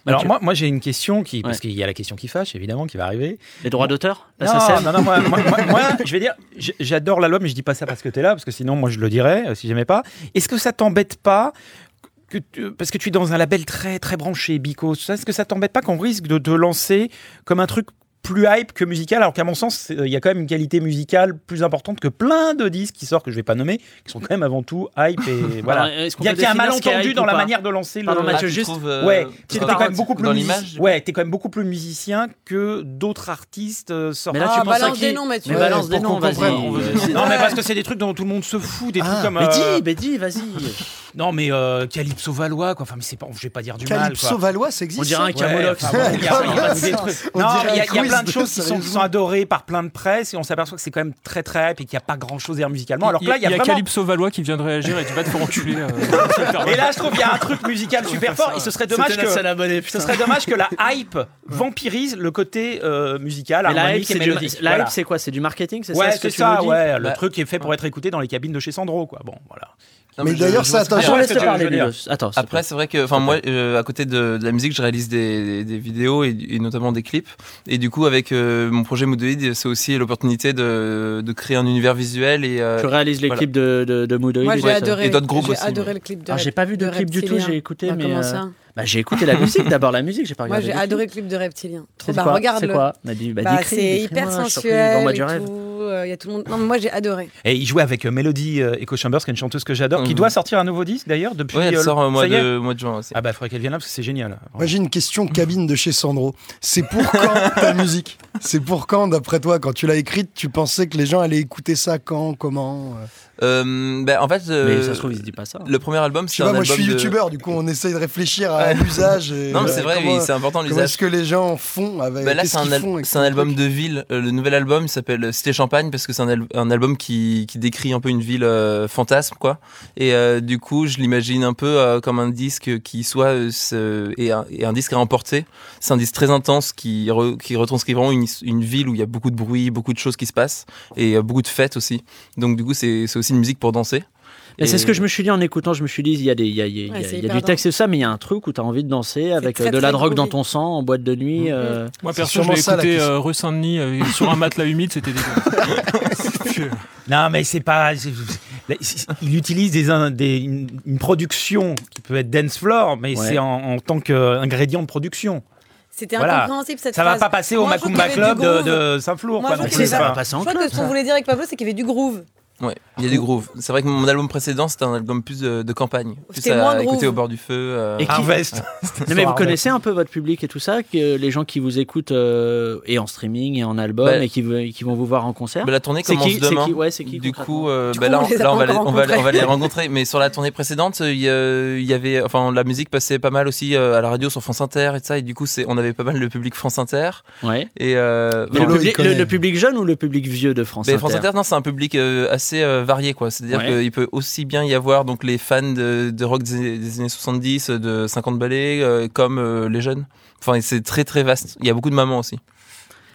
Alors moi, moi j'ai une question qui, parce Ouais. qu'il y a la question qui fâche évidemment qui va arriver. Les droits d'auteur Non, non, non, moi, moi- moi- moi, je vais dire, j'adore la loi, mais je dis pas ça parce que tu es là, parce que sinon, moi, je le dirais euh, si j'aimais pas. Est-ce que ça t'embête pas que tu- parce que tu es dans un label très très branché, Bico, est-ce que ça t'embête pas qu'on risque de te lancer comme un truc plus hype que musical, alors qu'à mon sens, c'est- il y a quand même une qualité musicale plus importante que plein de disques qui sortent, que je vais pas nommer, qui sont quand même avant tout hype et voilà. Alors, Il y a, y a un malentendu dans la manière de lancer Pardon, le. Mathieu, Ah, tu juste- trouves, euh, Ouais, t'es quand même beaucoup plus music-. Ouais, t'es quand même beaucoup plus musicien que d'autres artistes euh, sortent. Mais là, Ah, tu à qui des noms, Mathieu. Mais balance des noms, vas-y. Non, mais parce que c'est des trucs dont tout le monde se fout, des trucs Ah, comme. Mais euh, dis, mais dis, vas-y. Non, mais euh, Calypso Valois, quoi. Enfin, mais c'est pas, je vais pas dire du mal. Calypso. Valois, ça existe On dirait un camolox. enfin, bon, il y a- il y a des trucs. On Non, dirait mais il y a- un il y a quiz plein de choses qui sont, qui sérieusement. sont adorées par plein de presse et on s'aperçoit que c'est quand même très très hype et qu'il n'y a pas grand chose derrière musicalement. Alors que là, il y a, vraiment. Calypso Valois qui vient de réagir et tu vas te faire enculer. euh, Et là, je trouve qu'il y a un truc musical super fort. Et ce serait dommage que. abonnée, Ce putain. serait dommage que la hype vampirise le côté euh, musical, Mais la hype, c'est du- Voilà. hype, c'est quoi? C'est du marketing C'est Ouais, ça ce que c'est tu ça, nous dis ouais. Le Bah, truc qui est fait pour être écouté dans les cabines de chez Sandro, quoi. Bon, voilà. Non, Mais je- d'ailleurs, ça, attention, laisse parler. Attends, Après, c'est vrai que, enfin, moi, euh, à côté de, de la musique, je réalise des, des vidéos et, et notamment des clips. Et du coup, avec euh, mon projet Moodoid, c'est aussi l'opportunité de, de créer un univers visuel et. euh, tu réalises les voilà. clips de, de, de Moodoid Moi, et j'ai adoré. D'autres groupes J'ai aussi, adoré mais- le clip de. Alors, j'ai pas vu de clip du tout, Reptilien. j'ai écouté, Bah, mais, Comment euh, ça Bah, j'ai écouté la musique, d'abord la musique, j'ai pas Moi, regardé. j'ai les clips. adoré le clip de Reptilien. Trop bah, quoi regarde-le. C'est quoi Bah, bah, Bah, c'est hyper sensuel Il y a tout le monde. Non, mais moi j'ai adoré. Et il jouait avec euh, Melody euh, Echo Chambers, qui est une chanteuse que j'adore, qui Mhm. doit sortir un nouveau disque d'ailleurs depuis. Ouais, elle euh, sort au mois de, mois de juin aussi. Ah bah, il faudrait qu'elle vienne là parce que c'est génial. Moi j'ai une question cabine de chez Sandro. C'est pour quand ta musique C'est pour quand, d'après toi, quand tu l'as écrite, tu pensais que les gens allaient écouter ça quand, comment euh Euh, bah, en fait, Mais euh, ça se trouve, il se dit pas ça. le premier album, c'est un pas, moi album je suis de- youtubeur, du coup on essaye de réfléchir à l'usage. Non, mais euh, c'est vrai, oui, c'est important l'usage. est-ce que les gens font avec Bah là, qu'est-ce c'est un, al- album de ville. Euh, le nouvel album il s'appelle Cité Champagne parce que c'est un, al- un album qui, décrit un peu une ville euh, fantasme, quoi. Et euh, du coup, je l'imagine un peu euh, comme un disque qui soit euh, et, un, disque à emporter. C'est un disque très intense qui, re- qui retranscrit vraiment une, ville où il y a beaucoup de bruit, beaucoup de choses qui se passent et beaucoup de fêtes aussi. Donc du coup, c'est aussi une musique pour danser. Mais c'est Et- ce que je me suis dit en écoutant. Je me suis dit, il y a, des, il y a, il y a- Ouais, il y a- c'est il y a hyper du texte et tout ça, mais il y a un truc où tu as envie de danser avec très, euh, de la drogue dans ton sang en boîte de nuit. euh, Moi, C'est perso, je l'ai ça, la écouté euh, rue Saint-Denis euh, sur un matelas humide, c'était dégueu. Non, mais c'est pas. Il utilise des, un- des- une, une production qui peut être dance floor, mais Ouais. c'est en, en tant qu'ingrédient de production. C'était Voilà. incompréhensible cette Ça phrase. va pas passer au Macumba Club de, Saint-Flour. Moi, quoi, je ça Je crois que ce qu'on ça. voulait dire avec Pablo, c'est qu'il y avait du groove. Ouais, il y a du groove. C'est vrai que mon album précédent, c'était un album plus de, de campagne. Plus C'était à moins écouter au bord du feu. euh, Et qui- Harvest. Non, mais vous connaissez un peu votre public et tout ça, que les gens qui vous écoutent euh, et en streaming et en album Bah, et qui, vont vous voir en concert? Bah, la tournée C'est commence qui- c'est demain. qui- ouais, c'est qui, du concrètement? coup, euh, Du bah, coup, là, on on, les a là, on va les, encore on, va, on va les rencontrés. rencontrer. Mais sur la tournée précédente, il y, a- il y avait, enfin, la musique passait pas mal aussi euh, à la radio sur France Inter et tout ça. Et du coup, c'est, on avait pas mal le public France Inter. Ouais. Et euh, Mais enfin, le, il public, connaît. le- le public jeune ou le public vieux de France mais Inter? France Inter, non, c'est un public euh, assez euh, varié, quoi. C'est-à-dire Ouais. qu'il peut aussi bien y avoir donc les fans de, de rock des, des années 70, de 50 ballets, euh, comme euh, les jeunes. Enfin, c'est très très vaste. Il y a beaucoup de mamans aussi.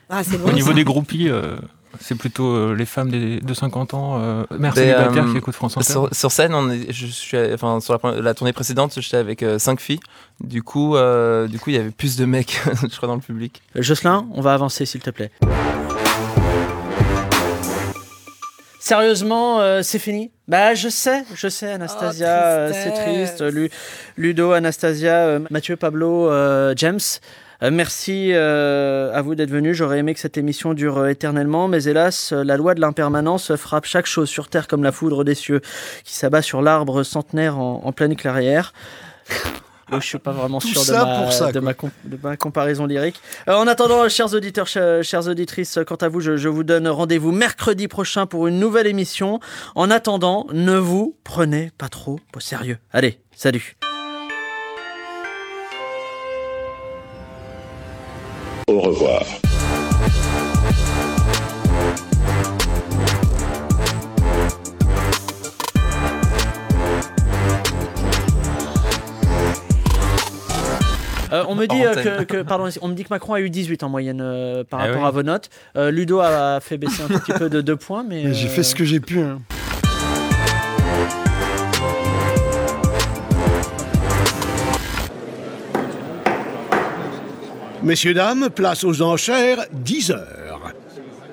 Ah, c'est bon. Au niveau ça. des groupies, euh, c'est plutôt euh, les femmes des- de 50 ans, euh, mères Mais, célibataires euh, qui écoutent France Inter. Sur, sur scène, on est, je suis, enfin, sur la, la tournée précédente, j'étais avec euh, cinq filles. Du coup, euh, du coup, il y avait plus de mecs, je crois, dans le public. Euh, Jocelyn, on va avancer s'il te plaît. Sérieusement, euh, c'est fini? Bah je sais, je sais Anastasia, Oh, euh, c'est triste. Lu- Ludo, Anastasia, euh, Mathieu, Pablo, James. euh, merci euh, à vous d'être venus. J'aurais aimé que cette émission dure euh, éternellement, mais hélas, la loi de l'impermanence frappe chaque chose sur Terre comme la foudre des cieux, qui s'abat sur l'arbre centenaire en, en pleine clairière. Oui, je suis pas vraiment sûr de, ma, pour ça, de, quoi. ma com- de ma comparaison lyrique. Euh, en attendant, chers auditeurs, chers, chères auditrices, quant à vous, je, je vous donne rendez-vous mercredi prochain pour une nouvelle émission. En attendant, ne vous prenez pas trop au sérieux. Allez, salut. Au revoir. Euh, on me dit euh, que, pardon, on me dit que Macron a eu 18 en moyenne euh, par Ah rapport oui. à vos notes. Euh, Ludo a fait baisser un petit peu de 2 points, mais J'ai euh, fait ce que j'ai pu. hein. Messieurs, dames, place aux enchères, 10 heures.